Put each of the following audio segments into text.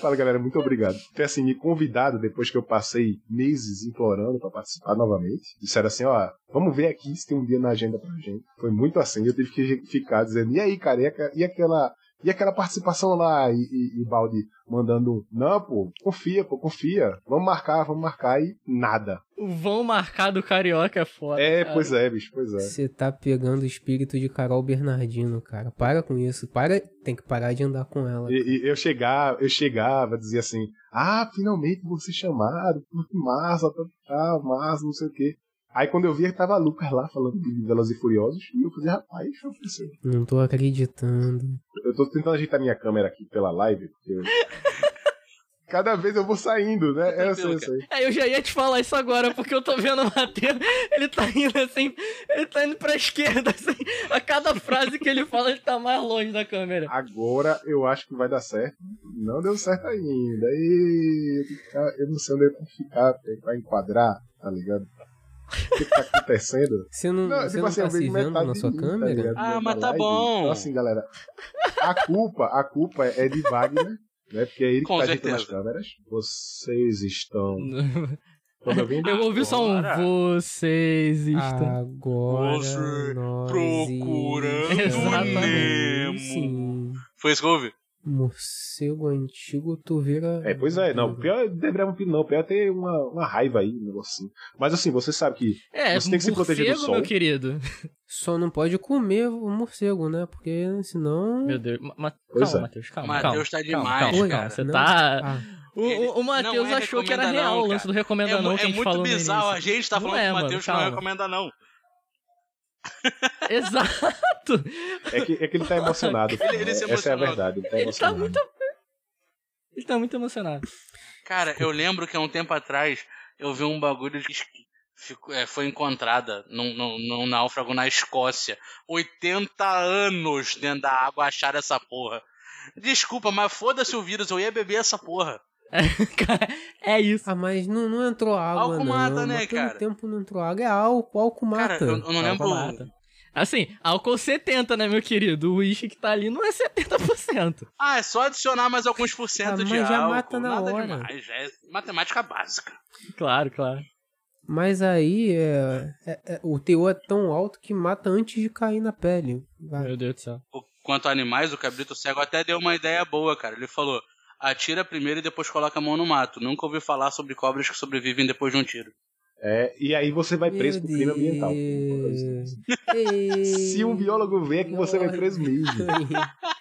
Fala, galera, muito obrigado ter assim, me convidado depois que eu passei meses implorando para participar novamente. Disseram assim: ó, vamos ver aqui se tem um dia na agenda pra gente. Foi muito assim, eu tive que ficar dizendo: e aí, cara, e aquela e aquela participação lá, e, e, e Baldi mandando, não, pô, confia, pô, confia. Vamos marcar, vamos marcar e nada. O vão marcar do Carioca é foda. É, cara. pois é, bicho, pois é. Você tá pegando o espírito de Carol Bernardino, cara. Para com isso. Para, tem que parar de andar com ela. E, e eu chegava, eu chegava, dizia assim, ah, finalmente você chamado, massa, tá, tá, massa, não sei o quê. Aí quando eu vi, tava Lucas lá falando de Velozes e Furiosos, e eu falei, rapaz, eu acontecer. Não tô acreditando. Eu tô tentando ajeitar minha câmera aqui pela live, porque... Eu... Cada vez eu vou saindo, né? É, eu sei, eu sei. É, eu já ia te falar isso agora, porque eu tô vendo o Matheus, ele tá indo assim, ele tá indo pra esquerda, assim. A cada frase que ele fala, ele tá mais longe da câmera. Agora eu acho que vai dar certo. Não deu certo ainda. E eu não sei onde ele vai ficar pra enquadrar, tá ligado? O que, tá acontecendo? Você não, não, você tipo não assim, tá se vendo na sua mim, tá câmera? Tá ah, mas tá bom. Então, assim, galera, a culpa, a culpa é de Wagner, né? Porque é ele Com que tá ajeitando as câmeras. Vocês estão... Quando eu, eu ouvi só um vocês estão agora Você nós procurando Exatamente. Sim. Foi isso que eu ouvi? Morcego antigo, tu vira. É, pois é, não. Pior é Vampiro, não. Pior é ter uma, uma raiva aí, um negocinho. Mas assim, você sabe que é, você tem que se proteger do sol. meu querido. Só não pode comer o morcego, né? Porque senão. Meu Deus. Ma calma, é. Matheus, calma. Matheus tá demais, calma, cara. Você tá. Ah. O, o, o Matheus é achou que era real o lance do recomenda é, não que a gente falou É muito bizarro, a gente tá falando não é, que o Matheus não recomenda não. Exato! É que, é que ele tá emocionado. Ele, ele se Essa é a verdade. Ele tá, ele tá muito. Ele tá muito emocionado. Cara, eu lembro que há um tempo atrás eu vi um bagulho que ficou, é, foi encontrada num, num, num náufrago na Escócia. 80 anos dentro da água acharam essa porra. Desculpa, mas foda-se o vírus, eu ia beber essa porra. é isso. Ah, mas não, não entrou água, álcool não. mata, né, cara? tempo não entrou água. É álcool, álcool mata. Cara, eu, eu não lembro... Mata. Assim, álcool 70, né, meu querido? O uísque que tá ali não é 70%. Ah, é só adicionar mais alguns por cento ah, de já álcool. mata na Nada hora. demais. É matemática básica. Claro, claro. Mas aí é, é, é, o teor é tão alto que mata antes de cair na pele. Vai. Meu Deus do céu. Quanto a animais, o cabrito cego até deu uma ideia boa, cara. Ele falou: atira primeiro e depois coloca a mão no mato. Nunca ouvi falar sobre cobras que sobrevivem depois de um tiro. É, e aí você vai preso por crime ambiental. Se um biólogo vê é que você vai preso mesmo.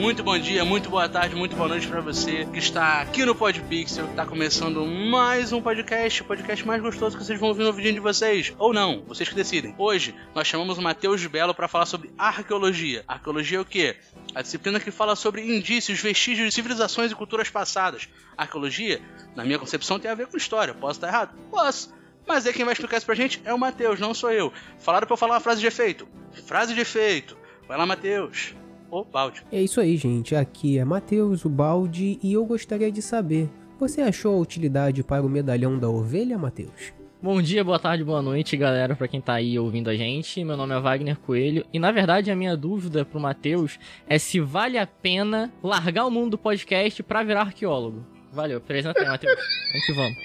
Muito bom dia, muito boa tarde, muito boa noite para você que está aqui no Podpixel, que está começando mais um podcast, o podcast mais gostoso que vocês vão ouvir no vídeo de vocês. Ou não, vocês que decidem. Hoje nós chamamos o Matheus Belo para falar sobre arqueologia. Arqueologia é o quê? A disciplina que fala sobre indícios, vestígios de civilizações e culturas passadas. Arqueologia, na minha concepção, tem a ver com história. Posso estar errado? Posso. Mas aí quem vai explicar isso pra gente é o Matheus, não sou eu. Falaram pra eu falar uma frase de efeito. Frase de efeito. Vai lá, Matheus o balde. É isso aí, gente. Aqui é Matheus, o balde, e eu gostaria de saber: você achou a utilidade para o medalhão da ovelha, Matheus? Bom dia, boa tarde, boa noite, galera, para quem tá aí ouvindo a gente. Meu nome é Wagner Coelho e na verdade a minha dúvida pro Matheus é se vale a pena largar o mundo do podcast para virar arqueólogo. Valeu, apresenta aí, Matheus. Vamos que vamos.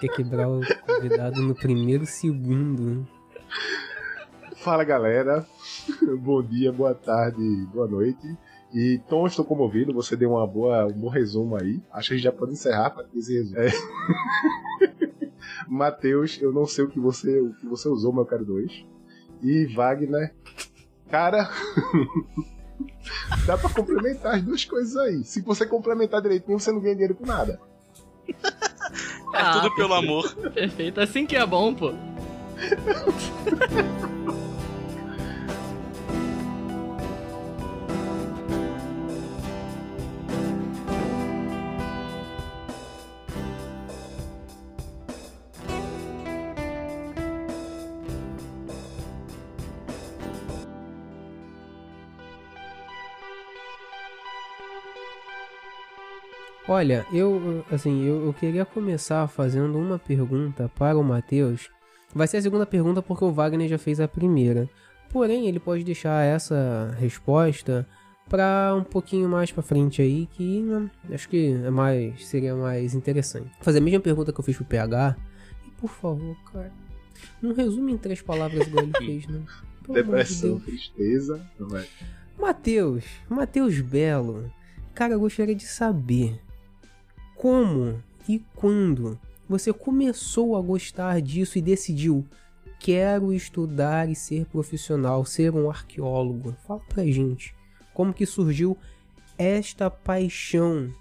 Quer quebrar o convidado no primeiro segundo. Fala galera, bom dia, boa tarde, boa noite. E Tom, estou comovido, você deu uma boa, um bom resumo aí. Acho que a gente já pode encerrar para esse resumo. É. Matheus, eu não sei o que você, o que você usou, meu caro 2. E Wagner, cara, dá para complementar as duas coisas aí. Se você complementar direitinho, você não ganha dinheiro com nada. É ah, tudo pelo amor. Perfeito, assim que é bom, pô. Olha, eu, assim, eu, eu queria começar fazendo uma pergunta para o Matheus. Vai ser a segunda pergunta porque o Wagner já fez a primeira. Porém, ele pode deixar essa resposta para um pouquinho mais para frente aí, que né, acho que é mais seria mais interessante. Fazer a mesma pergunta que eu fiz pro PH. E por favor, cara, não resume em três palavras igual ele fez, né? Pelo Depressão, de tristeza. Não é. Matheus, Matheus Belo. Cara, eu gostaria de saber como e quando você começou a gostar disso e decidiu quero estudar e ser profissional, ser um arqueólogo. Fala pra gente como que surgiu esta paixão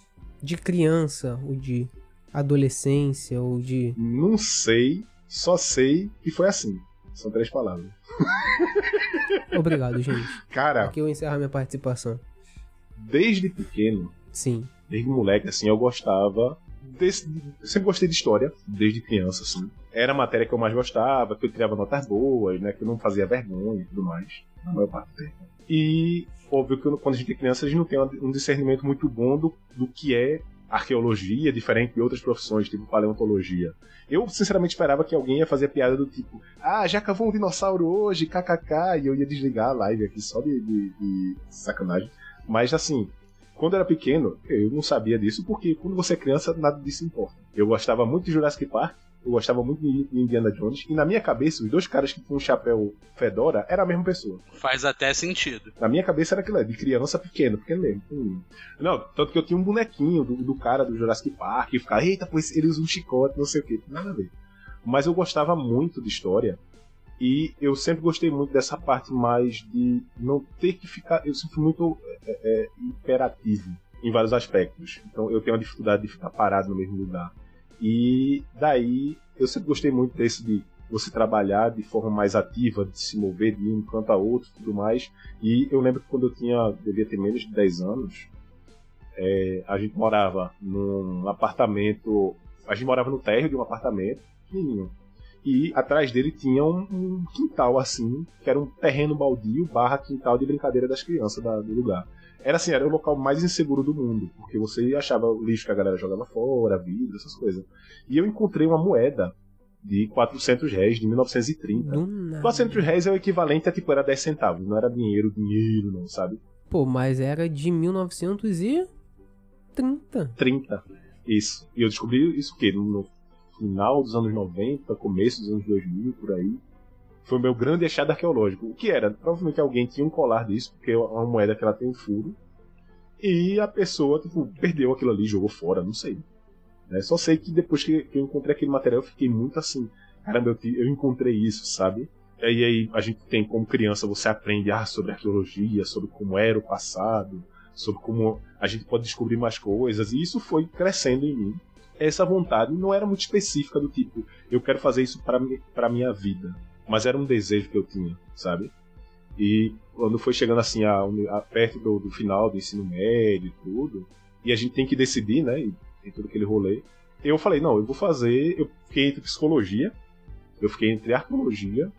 de criança ou de adolescência ou de Não sei, só sei que foi assim. São três palavras. Obrigado, gente. Cara, Aqui eu encerro a minha participação. desde pequeno, Sim. Desde moleque, assim, eu gostava. Desse, eu sempre gostei de história, desde criança, assim. Era a matéria que eu mais gostava, que eu tirava notas boas, né? Que eu não fazia vergonha e tudo mais, na maior parte do tempo. E, óbvio que quando a gente é criança, a gente não tem um discernimento muito bom do, do que é arqueologia, diferente de outras profissões, tipo paleontologia. Eu, sinceramente, esperava que alguém ia fazer piada do tipo, ah, já cavou um dinossauro hoje, kkk, e eu ia desligar a live aqui só de, de, de sacanagem. Mas, assim, quando eu era pequeno, eu não sabia disso, porque quando você é criança, nada disso importa. Eu gostava muito de Jurassic Park, eu gostava muito de Indiana Jones, e na minha cabeça, os dois caras que tinham um chapéu fedora era a mesma pessoa. Faz até sentido. Na minha cabeça era aquilo, de criança pequeno, pequeno mesmo. Hum. Não, tanto que eu tinha um bonequinho do, do cara do Jurassic Park, e ficava, eita, pois ele usa um chicote, não sei o que, nada a ver. Mas eu gostava muito de história, e eu sempre gostei muito dessa parte mais de não ter que ficar. Eu sempre fui muito é, é, imperativo em vários aspectos. Então eu tenho a dificuldade de ficar parado no mesmo lugar. E daí eu sempre gostei muito desse de você trabalhar de forma mais ativa, de se mover de um canto a outro tudo mais. E eu lembro que quando eu tinha, devia ter menos de 10 anos, é, a gente morava num apartamento, a gente morava no térreo de um apartamento pequenininho. E atrás dele tinha um, um quintal assim, que era um terreno baldio barra quintal de brincadeira das crianças da- do lugar. Era assim, era o local mais inseguro do mundo, porque você achava o lixo que a galera jogava fora, vidro, essas coisas. E eu encontrei uma moeda de 400 réis, de 1930. Do nada. 400 réis é o equivalente a tipo, era 10 centavos, não era dinheiro, dinheiro não, sabe? Pô, mas era de 1930. 30. Isso. E eu descobri isso o quê? No, no final dos anos 90, começo dos anos 2000, por aí. Foi o meu grande achado arqueológico. O que era? Provavelmente alguém tinha um colar disso, porque é uma moeda que ela tem um furo. E a pessoa, tipo, perdeu aquilo ali, jogou fora, não sei. Né? Só sei que depois que, eu encontrei aquele material, eu fiquei muito assim. Caramba, eu, eu encontrei isso, sabe? E aí a gente tem, como criança, você aprende ah, sobre arqueologia, sobre como era o passado, sobre como a gente pode descobrir mais coisas, e isso foi crescendo em mim. Essa vontade. Não era muito específica do tipo, eu quero fazer isso para para minha vida, mas era um desejo que eu tinha, sabe? E quando foi chegando assim a, a- perto do, do final do ensino médio e tudo, e a gente tem que decidir, né, e tem todo aquele rolê, eu falei, não, eu vou fazer, eu fiquei entre psicologia, eu fiquei entre arqueologia,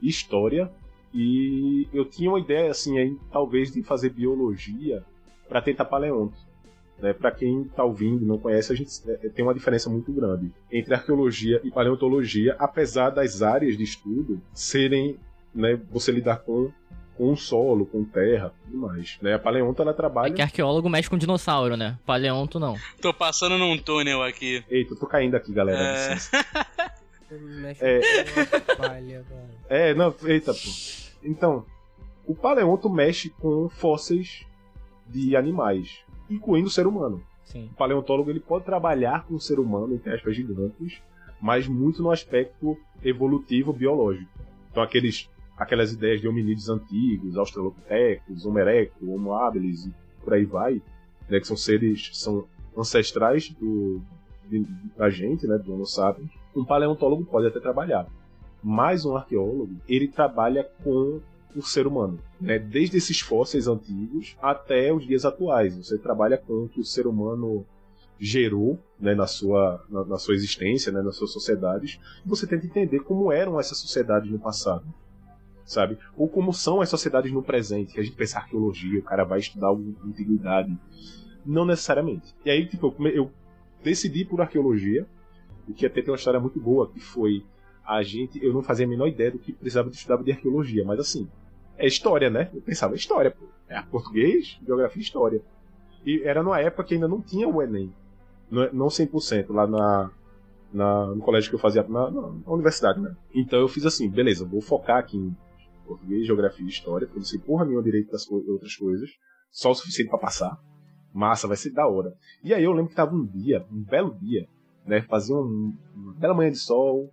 história e eu tinha uma ideia assim aí, talvez de fazer biologia para tentar paleonto né? Para quem está ouvindo e não conhece, a gente é, tem uma diferença muito grande entre arqueologia e paleontologia, apesar das áreas de estudo serem, né, você lidar com com o solo, com terra, e tudo mais. Né? A paleonto ela É trabalha. que arqueólogo mexe com dinossauro, né? Paleonto não. Tô passando num túnel aqui. Eita, tô caindo aqui, galera. É. É. palha. É, não, eita, pô. Então, o paleonto mexe com fósseis de animais, incluindo o ser humano. Sim. O paleontólogo ele pode trabalhar com o ser humano, entre aspas, gigantes, mas muito no aspecto evolutivo biológico. Então, aqueles, aquelas ideias de hominídeos antigos, australopithecus, Homo erectus, Homo habilis e por aí vai, né, que são seres, são ancestrais do, de- da gente, né, do Homo sapiens, um paleontólogo pode até trabalhar. Mas um arqueólogo, ele trabalha com o ser humano, né? Desde esses fósseis antigos até os dias atuais. Você trabalha com o que o ser humano gerou, né, na sua na, na sua existência, né, nas suas sociedades. E você tenta entender como eram essas sociedades no passado, sabe? Ou como são as sociedades no presente. Que a gente pensa arqueologia, o cara vai estudar a antiguidade. Não necessariamente. E aí, tipo, eu, eu decidi por arqueologia, o que até tem uma história muito boa, que foi a gente, eu não fazia a menor ideia do que precisava de estudar de arqueologia, mas assim, é história, né? Eu pensava, é história, pô. É português, geografia e história. E era numa época que ainda não tinha o Enem. Não, não 100% lá na, na, no colégio que eu fazia, na, na, universidade, né? Então eu fiz assim, beleza, vou focar aqui em português, geografia e história, porque não sei porra nenhuma direito das co- outras coisas, só o suficiente pra passar. Massa, vai ser da hora. E aí eu lembro que tava um dia, um belo dia, né? Fazia um, uma bela manhã de sol,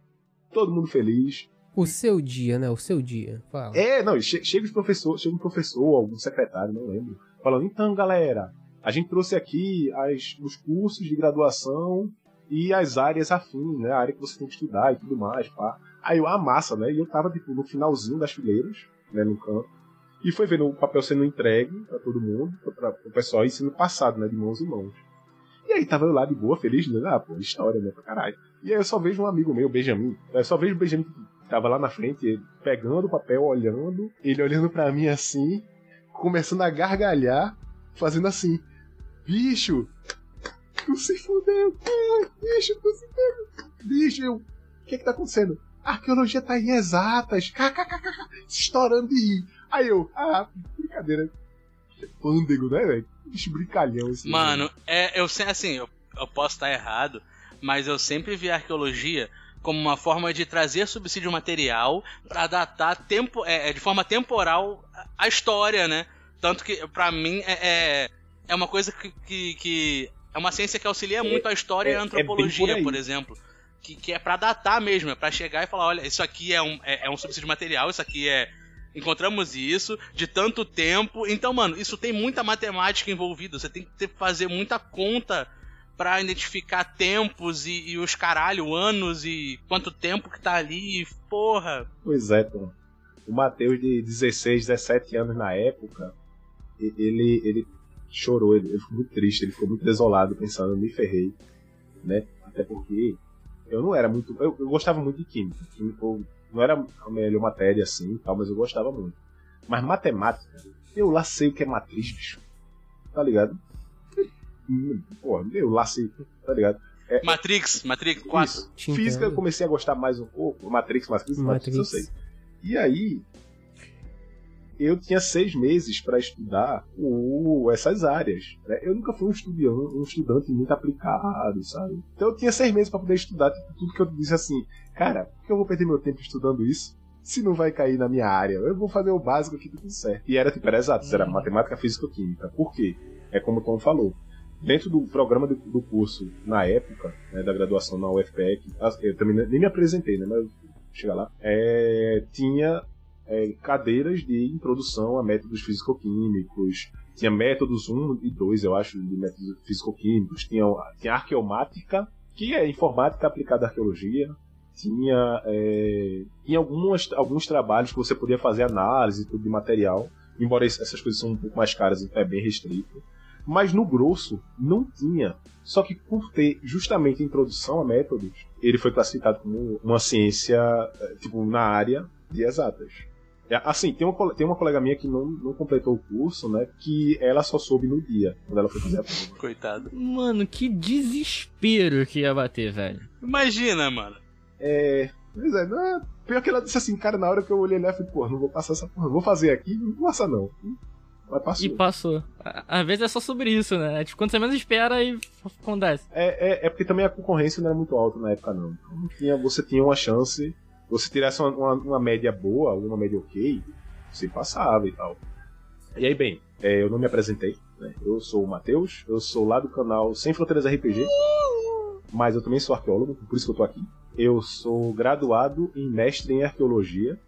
todo mundo feliz. O seu dia, né? O seu dia. Fala. É, não, che- chega os professores, chega um professor, algum secretário, não lembro, falando, então, galera, a gente trouxe aqui as, os cursos de graduação e as áreas afins, né? A área que você tem que estudar e tudo mais, pá. Aí eu, ah, massa, né? E eu tava, tipo, no finalzinho das fileiras, né, no canto. E foi vendo o papel sendo entregue pra todo mundo, pra, o pessoal e sendo passado, né, de mãos em mãos. E aí tava eu lá de boa, feliz, né? Ah, pô, história, né, pra caralho. E aí eu só vejo um amigo meu, Benjamin, eu só vejo o Benjamin tava lá na frente, pegando o papel, olhando, ele olhando pra mim assim, começando a gargalhar, fazendo assim, bicho, tu se fudeu, bicho, tu se fudeu, bicho, o que que tá acontecendo? A arqueologia tá em exatas, kkkk, estourando de rir. Aí eu, ah, brincadeira, pândego, né, velho? Bicho brincalhão esse Mano, é, eu sei, assim, eu, eu posso estar errado, mas eu sempre vi a arqueologia como uma forma de trazer subsídio material pra datar tempo, é, é, de forma temporal a- história, né? Tanto que, pra mim, é, é, é uma coisa que, que, que- É uma ciência que auxilia muito a história é- e é a bem antropologia, por por exemplo. Que, que é pra datar mesmo, é pra chegar e falar: olha, isso aqui é um, é, é um subsídio material, isso aqui é. Encontramos isso de tanto tempo. Então, mano, isso tem muita matemática envolvida. Você tem que ter, fazer muita conta pra identificar tempos e, e os caralho, anos e quanto tempo que tá ali. Porra. Pois é, Tom. O Matheus, de 16, 17 anos na época, ele, ele chorou, ele, ele ficou muito triste, ele ficou muito desolado, pensando, eu me ferrei, né? Até porque eu não era muito. Eu, eu gostava muito de química. Química não era a melhor matéria assim tal, mas eu gostava muito. Mas matemática, eu lá sei o que é matriz, bicho. Tá ligado? Pô, eu lá sei, tá ligado? Matrix, Matrix 4. Isso. Física eu comecei a gostar mais um pouco. Matrix, Matrix, Matrix, eu sei. Matrix. E aí, eu tinha seis meses para estudar o, essas áreas. né? Eu nunca fui um estudante, um estudante muito aplicado, sabe? Então eu tinha seis meses para poder estudar tipo, tudo que eu disse assim, cara, por que eu vou perder meu tempo estudando isso? Se não vai cair na minha área, eu vou fazer o básico aqui tudo certo. E era tipo, era exato, era matemática, física e química. Por quê? É como o Tom falou. Dentro do programa do, do curso, na época, né, da graduação na UFPEC, as- eu também nem me apresentei, né? Mas chegar lá, é, tinha é, cadeiras de introdução a métodos físico-químicos, tinha métodos 1 e 2, eu acho, de métodos físico-químicos, tinha, tinha arqueomática, que é informática aplicada à arqueologia, tinha, é, tinha algumas, alguns trabalhos que você podia fazer análise tudo de material, embora es- essas coisas são um pouco mais caras, é bem restrito. Mas no grosso, não tinha. Só que por ter justamente a introdução a métodos, ele foi classificado como uma ciência, eh, tipo, na área de exatas. É, Assim, tem uma, tem uma colega minha que não, não completou o curso, né? Que ela só soube no dia, quando ela foi fazer a prova. Coitado. Mano, que desespero que ia bater, velho. Imagina, mano. É. Pois é, não, pior que ela disse assim, cara, na hora que eu olhei lá, eu falei, pô, não vou passar essa porra, vou fazer aqui, não vou passar não. Passou. E passou. Às vezes é só sobre isso, né? É tipo, quando você menos espera e acontece. É, é, é porque também a concorrência não era muito alta na época, não. Então, tinha, você tinha uma chance, você tirasse uma, uma, uma média boa, uma média ok, você passava e tal. E aí, bem, é, eu não me apresentei, né? Eu sou o Matheus, eu sou lá do canal Sem Fronteiras RPG, mas eu também sou arqueólogo, por isso que eu tô aqui. Eu sou graduado em mestre em arqueologia,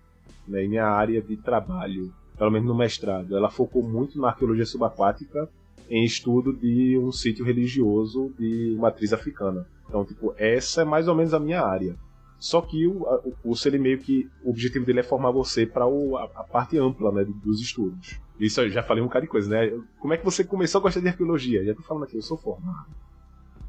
né? E minha área de trabalho, pelo menos no mestrado, ela focou muito na arqueologia subaquática em estudo de um sítio religioso de matriz africana. Então, tipo, essa é mais ou menos a minha área. Só que o, o curso, ele meio que. O objetivo dele é formar você para a, a parte ampla né, dos estudos. Isso eu já falei um bocado de coisa, né? Como é que você começou a gostar de arqueologia? Já tô falando aqui, eu sou formado.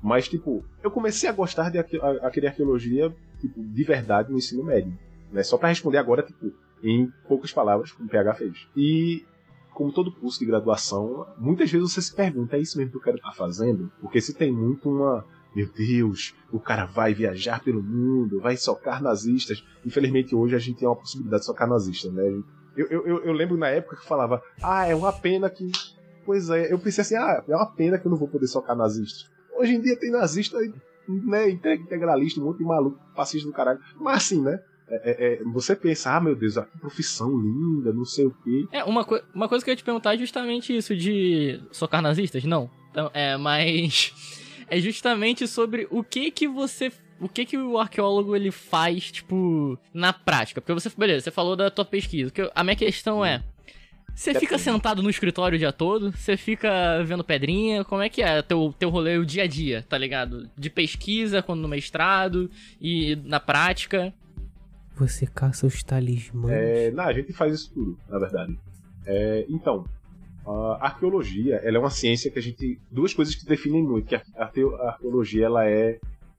Mas, tipo, eu comecei a gostar de arque- arqueologia, tipo, de verdade no ensino médio. Né? Só para responder agora, tipo, em poucas palavras, como o PH fez. E como todo curso de graduação, muitas vezes você se pergunta, é isso mesmo que eu quero estar fazendo? Porque se tem muito uma. Meu Deus, o cara vai viajar pelo mundo, vai socar nazistas. Infelizmente hoje a gente tem uma possibilidade de socar nazistas, né? Eu, eu, eu lembro na época que falava, ah, é uma pena que. Pois é, eu pensei assim, ah, é uma pena que eu não vou poder socar nazistas. Hoje em dia tem nazista, né, integralista, um monte de maluco, fascista do caralho. Mas assim, né? É, é, é, você pensa, ah, meu Deus, que profissão linda, não sei o quê. É, uma, co uma coisa que eu ia te perguntar é justamente isso de socar nazistas? Não. Então, é, mas. É justamente sobre o que que você o que que o arqueólogo ele faz, tipo, na prática? Porque você, beleza, você falou da tua pesquisa. a minha questão é, você fica sentado no escritório o dia todo? Você fica vendo pedrinha? Como é que é teu, teu rolê o dia a dia, tá ligado? De pesquisa, quando no mestrado e na prática? Você caça os talismãs. É, não, a gente faz isso tudo, na verdade. É, então, a arqueologia, ela é uma ciência que a gente... Duas coisas que definem muito, que a, a arqueologia, ela é,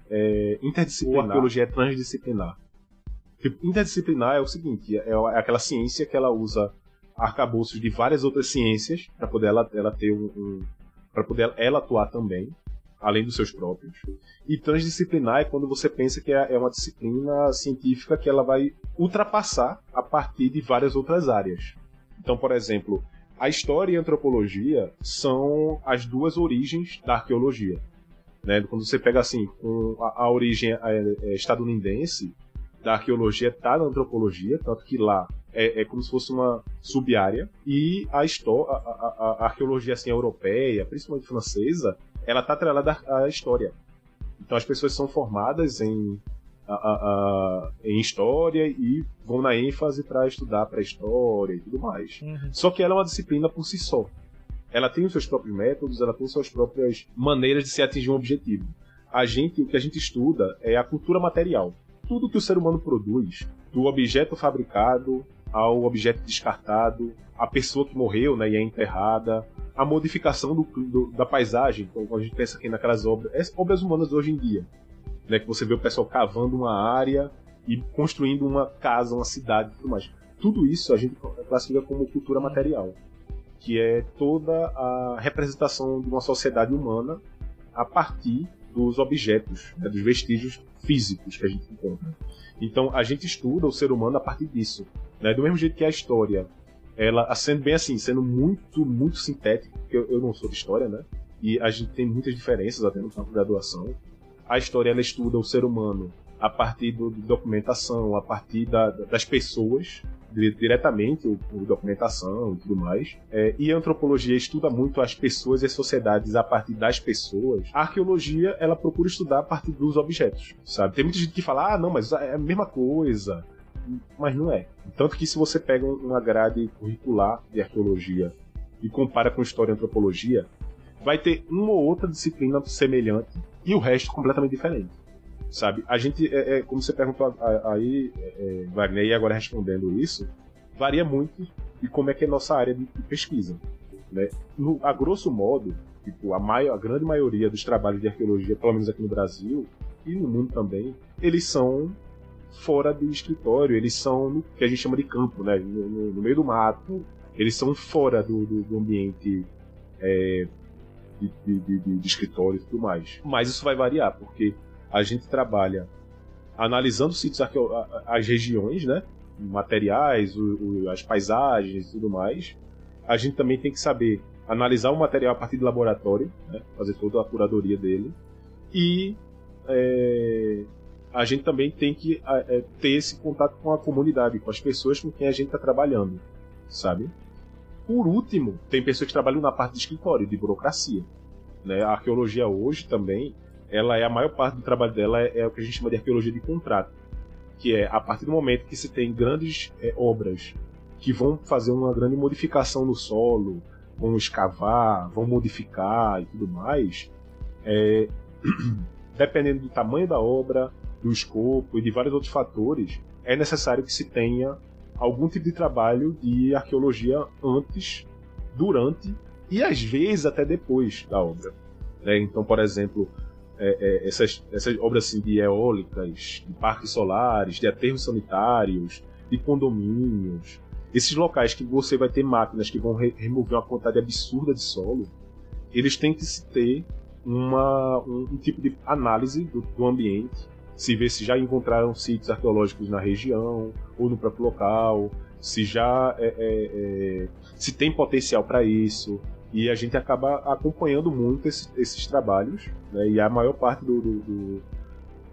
é interdisciplinar. Ou a arqueologia é transdisciplinar. Tipo, interdisciplinar é o seguinte, é, é aquela ciência que ela usa arcabouços de várias outras ciências para poder ela, ela ter um, um para poder ela atuar também além dos seus próprios. E transdisciplinar é quando você pensa que é, é uma disciplina científica que ela vai ultrapassar a partir de várias outras áreas. Então, por exemplo, a história e a antropologia são as duas origens da arqueologia. Né? Quando você pega assim, a, origem é, é, estadunidense da arqueologia está na antropologia, tanto que lá é, é, como se fosse uma sub-área, e a, a, a, a, arqueologia assim, europeia, principalmente francesa, ela está atrelada à história. Então as pessoas são formadas em, a, a, a, em história e vão na ênfase para estudar pré-história e tudo mais. Uhum. Só que ela é uma disciplina por si só. Ela tem os seus próprios métodos, ela tem suas próprias maneiras de se atingir um objetivo. A gente, o que a gente estuda é a cultura material. Tudo que o ser humano produz, do objeto fabricado ao objeto descartado, a pessoa que morreu né, e é enterrada, a modificação do, do, da paisagem, quando a gente pensa aqui naquelas obras, obras humanas hoje em dia, né, que você vê o pessoal cavando uma área e construindo uma casa, uma cidade e tudo mais. Tudo isso a gente classifica como cultura material, que é toda a representação de uma sociedade humana a partir dos objetos, né, dos vestígios físicos que a gente encontra. Então a gente estuda o ser humano a partir disso. Né? Do mesmo jeito que a história ela sendo bem assim, sendo muito, muito sintético, porque eu, eu não sou de história, né? E a gente tem muitas diferenças até no campo da graduação. A história ela estuda o ser humano a partir do, de documentação, a partir da, das pessoas, diretamente, o, o, documentação e tudo mais. É, e a antropologia estuda muito as pessoas e as sociedades a partir das pessoas. A arqueologia, ela procura estudar a partir dos objetos, sabe? Tem muita gente que fala, ah, não, mas é a mesma coisa mas não é. Tanto que se você pega uma grade curricular de arqueologia e compara com história e antropologia, vai ter uma ou outra disciplina semelhante e o resto completamente diferente. Sabe? A gente, é, é como você perguntou aí, é, é, Wagner, e agora respondendo isso, varia muito de como é que é nossa área de, pesquisa. Né? No, a grosso modo, tipo, a, maior, a grande maioria dos trabalhos de arqueologia, pelo menos aqui no Brasil e no mundo também, eles são fora do escritório, eles são no que a gente chama de campo, né? No, no, no meio do mato, eles são fora do, do, do ambiente é, de, de, de, de, escritório e tudo mais. Mas isso vai variar, porque a gente trabalha analisando sítios as regiões, né? Materiais, o, o, as paisagens e tudo mais. A gente também tem que saber analisar o material a partir do laboratório, né? fazer toda a curadoria dele. E é, a gente também tem que é, ter esse contato com a comunidade, com as pessoas com quem a gente está trabalhando, sabe? Por último, tem pessoas que trabalham na parte de escritório, de burocracia. Né? A arqueologia hoje também, ela é a maior parte do trabalho dela é, é o que a gente chama de arqueologia de contrato, que é a partir do momento que se tem grandes é, obras que vão fazer uma grande modificação no solo, vão escavar, vão modificar e tudo mais, é, dependendo do tamanho da obra, do escopo e de vários outros fatores, é necessário que se tenha algum tipo de trabalho de arqueologia antes, durante e às vezes até depois da obra. Né? Então, por exemplo, é, é, essas, essas obras assim, de eólicas, de parques solares, de aterros sanitários, de condomínios, esses locais que você vai ter máquinas que vão re remover uma quantidade absurda de solo, eles têm que ter uma, um, um tipo de análise do, do, ambiente, se ver se já encontraram sítios arqueológicos na região ou no próprio local, se já é, é, é, se tem potencial para isso. E a gente acaba acompanhando muito esse, esses trabalhos, né? e a maior parte do, do,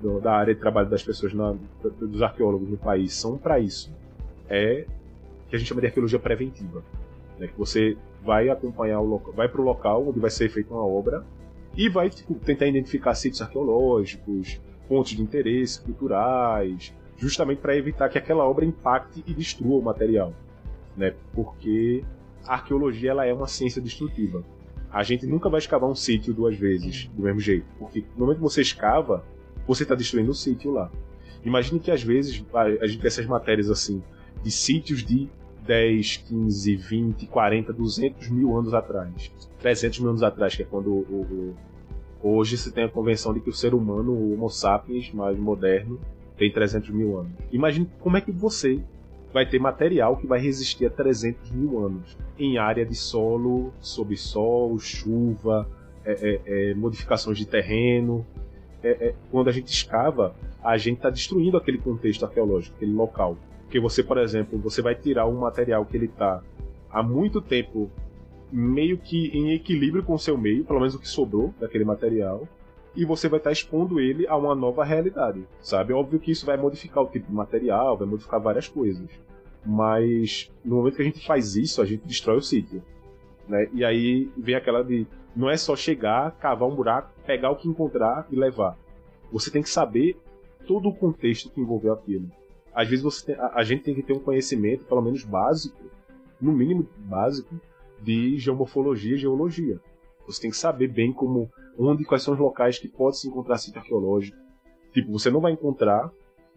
do, da área de trabalho das pessoas, na, dos arqueólogos no país, são para isso. É que a gente chama de arqueologia preventiva. Né? Que você vai acompanhar o local, vai para o local onde vai ser feita uma obra e vai tipo, tentar identificar sítios arqueológicos, pontos de interesse culturais, justamente para evitar que aquela obra impacte e destrua o material, né? Porque a arqueologia ela é uma ciência destrutiva. A gente nunca vai escavar um sítio duas vezes do mesmo jeito, porque no momento que você escava, você está destruindo o sítio lá. Imagine que às vezes a gente tem essas matérias assim de sítios de 10, 15, 20, 40, 200 mil anos atrás. 300 mil anos atrás, que é quando o, o, hoje se tem a convenção de que o ser humano, o Homo sapiens mais moderno, tem 300 mil anos. Imagine como é que você vai ter material que vai resistir a 300 mil anos em área de solo, sob sol, chuva, é, é, é, modificações de terreno. É, é, quando a gente escava, a gente está destruindo aquele contexto arqueológico, aquele local. Porque você, por exemplo, você vai tirar um material que ele está há muito tempo meio que em equilíbrio com o seu meio, pelo menos o que sobrou daquele material, e você vai estar expondo ele a uma nova realidade, sabe? Óbvio que isso vai modificar o tipo de material, vai modificar várias coisas, mas no momento que a gente faz isso, a gente destrói o sítio, né? E aí vem aquela de não é só chegar, cavar um buraco, pegar o que encontrar e levar. Você tem que saber todo o contexto que envolveu aquilo. Às vezes você tem, a, a gente tem que ter um conhecimento, pelo menos básico, no mínimo básico, de geomorfologia e geologia. Você tem que saber bem como, onde, quais são os locais que pode se encontrar sítio arqueológico. Tipo, você não vai encontrar,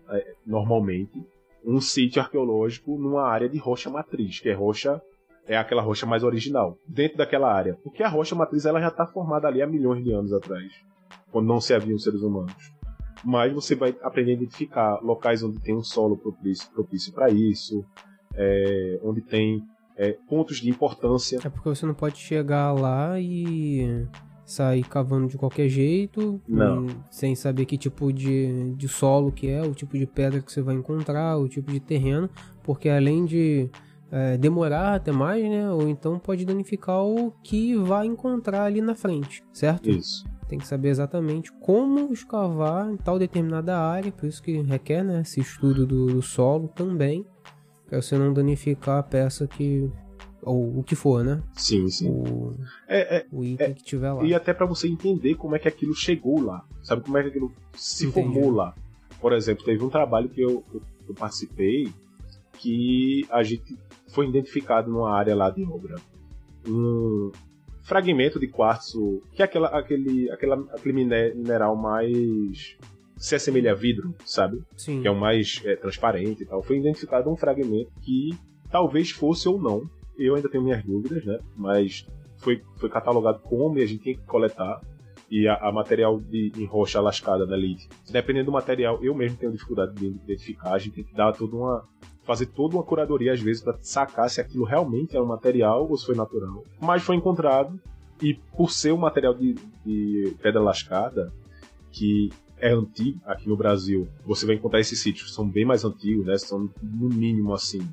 é, normalmente, um sítio arqueológico numa área de rocha matriz, que é rocha é aquela rocha mais original, dentro daquela área. Porque a rocha matriz ela já está formada ali há milhões de anos atrás, quando não se haviam seres humanos. Mas você vai aprender a identificar locais onde tem um solo propício para isso, é, onde tem é, pontos de importância. É porque você não pode chegar lá e sair cavando de qualquer jeito, não. sem saber que tipo de, de solo que é, o tipo de pedra que você vai encontrar, o tipo de terreno, porque além de é, demorar até mais, né, ou então pode danificar o que vai encontrar ali na frente, certo? Isso. Tem que saber exatamente como escavar em tal determinada área, por isso que requer né, esse estudo do, do solo também para você não danificar a peça que. Ou o que for, né? Sim, sim. O, é, é, o item é, que tiver lá. E até para você entender como é que aquilo chegou lá. Sabe como é que aquilo se Entendi. formou lá. Por exemplo, teve um trabalho que eu, eu, eu participei que a gente foi identificado numa área lá de obra. Um fragmento de quartzo, que é aquela, aquele, aquela, aquele mineral mais se assemelha a vidro, sabe? Sim. Que é o mais é, transparente e tal. Foi identificado um fragmento que talvez fosse ou não. Eu ainda tenho minhas dúvidas, né? Mas foi, foi catalogado como e a gente tem que coletar. E a, a material de, em rocha lascada da. Dependendo do material, eu mesmo tenho dificuldade de identificar. A gente tem que dar toda uma. fazer toda uma curadoria às vezes para sacar se aquilo realmente é um material ou se foi natural. Mas foi encontrado. E por ser um material de, de pedra lascada, que é antigo aqui no Brasil, você vai encontrar esses sítios, são bem mais antigos, né? São no mínimo assim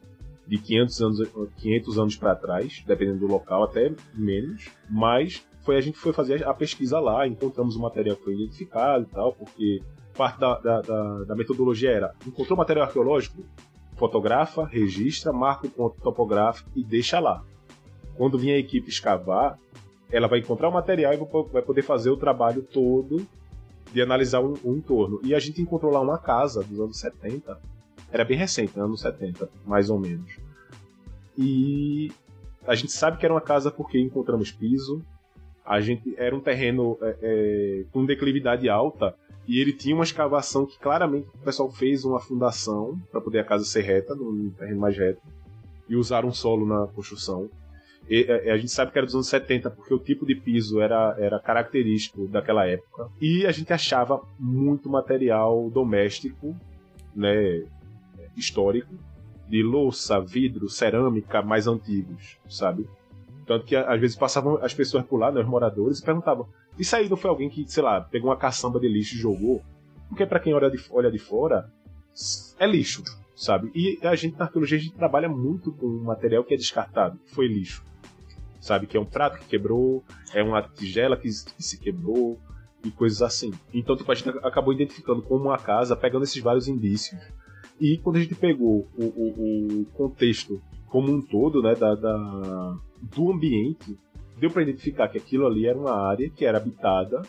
de 500 anos, 500 anos para trás, dependendo do local, até menos. Mas foi a gente foi fazer a pesquisa lá, encontramos o material que foi identificado e tal, porque parte da, da, da, da metodologia era encontrou material arqueológico, fotografa, registra, marca o ponto topográfico e deixa lá. Quando vinha a equipe escavar, ela vai encontrar o material e vai poder fazer o trabalho todo de analisar o, o entorno. E a gente encontrou lá uma casa dos anos 70, era bem recente, né, anos 70, mais ou menos. E a gente sabe que era uma casa porque encontramos piso, a gente era um terreno é, é, com declividade alta e ele tinha uma escavação que claramente o pessoal fez uma fundação para poder a casa ser reta, num terreno mais reto, e usar um solo na construção. E, a, a, gente sabe que era dos anos 70 porque o tipo de piso era, era característico daquela época. E a gente achava muito material doméstico, né, histórico, de louça, vidro, cerâmica mais antigos, sabe? Tanto que às vezes passavam as pessoas por lá, né, os moradores, e perguntavam: Isso aí não foi alguém que, sei lá, pegou uma caçamba de lixo e jogou? Porque para quem olha de, olha de fora, é lixo, sabe? E a gente na arqueologia a gente trabalha muito com material que é descartado, que foi lixo. Sabe? Que é um prato que quebrou, é uma tigela que, se quebrou, e coisas assim. Então, tipo, a gente acabou identificando como uma casa, pegando esses vários indícios. E quando a gente pegou o, o, o contexto como um todo, né, da, da do ambiente, deu para identificar que aquilo ali era uma área que era habitada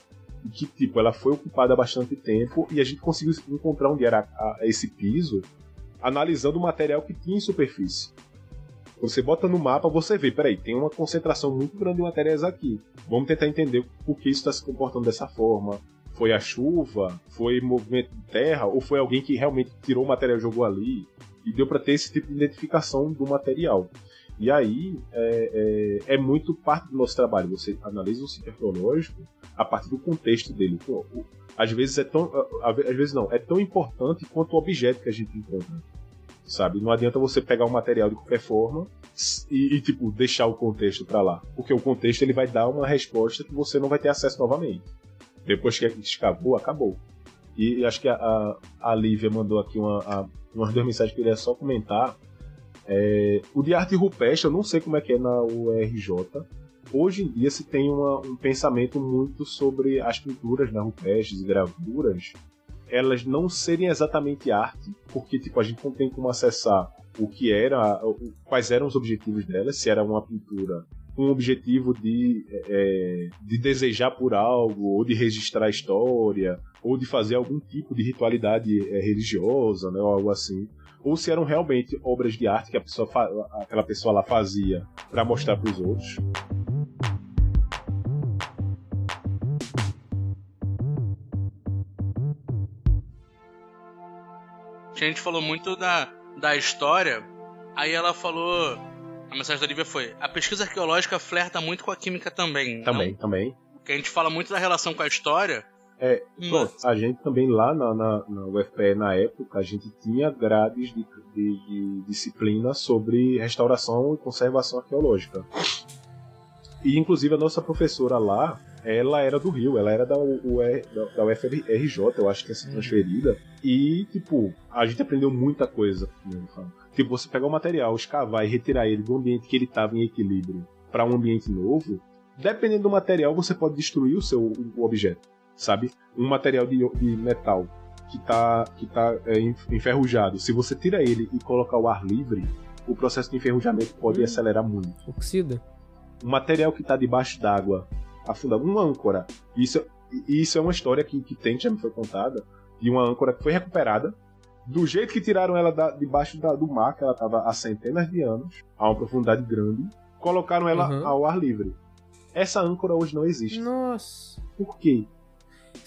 e que, tipo, ela foi ocupada há bastante tempo e a gente conseguiu encontrar onde era a, a esse piso analisando o material que tinha em superfície. Você bota no mapa, você vê, peraí, tem uma concentração muito grande de materiais aqui. Vamos tentar entender por que isso está se comportando dessa forma. Foi a chuva? Foi movimento de terra? Ou foi alguém que realmente tirou o material e jogou ali? E deu para ter esse tipo de identificação do material. E aí é, é, é, muito parte do nosso trabalho. Você analisa o sítio arqueológico a partir do contexto dele. Pô, às vezes é tão. Às vezes não, é tão importante quanto o objeto que a gente encontra. Sabe? Não adianta você pegar um material de qualquer forma e, e tipo, deixar o contexto para lá. Porque o contexto ele vai dar uma resposta que você não vai ter acesso novamente. Depois que escavou, acabou. E acho que a, a, a Lívia mandou aqui uma, a, umas duas mensagens que eu queria só comentar é, o de arte rupestre, eu não sei como é que é na URJ. Hoje em dia se tem uma, um pensamento muito sobre as pinturas né, rupestres e gravuras, elas não serem exatamente arte, porque tipo, a gente não tem como acessar o que era, quais eram os objetivos delas, se era uma pintura com um objetivo de, é, de desejar por algo, ou de registrar a história, ou de fazer algum tipo de ritualidade é, religiosa, né, ou algo assim ou se eram realmente obras de arte que a pessoa aquela pessoa lá fazia para mostrar para os outros. A gente falou muito da, da história, aí ela falou. A mensagem da Lívia foi: a pesquisa arqueológica flerta muito com a química também. Também, não? também. Porque a gente fala muito da relação com a história, é, pronto, a gente também lá na, na, na, UFPE na época, a gente tinha grades de, de, de, disciplina sobre restauração e conservação arqueológica. E inclusive a nossa professora lá, ela era do Rio, ela era da, UR, da, UFRJ, eu acho que ia ser transferida. E, tipo, a gente aprendeu muita coisa. Tipo, você pegar o material, escavar e retirar ele do ambiente que ele estava em equilíbrio para um ambiente novo, dependendo do material, você pode destruir o seu o objeto sabe? Um material de, de metal que está que tá, é, enferrujado, se você tira ele e colocar o ar livre, o processo de enferrujamento pode hum, acelerar muito. Oxida. Um material que está debaixo d'água, afundado, uma âncora. Isso, isso é uma história que, que tem, já me foi contada, de uma âncora que foi recuperada. Do jeito que tiraram ela da, debaixo da, do mar, que ela estava há centenas de anos, a uma profundidade grande, colocaram ela uhum. ao ar livre. Essa âncora hoje não existe. Nossa. Por quê?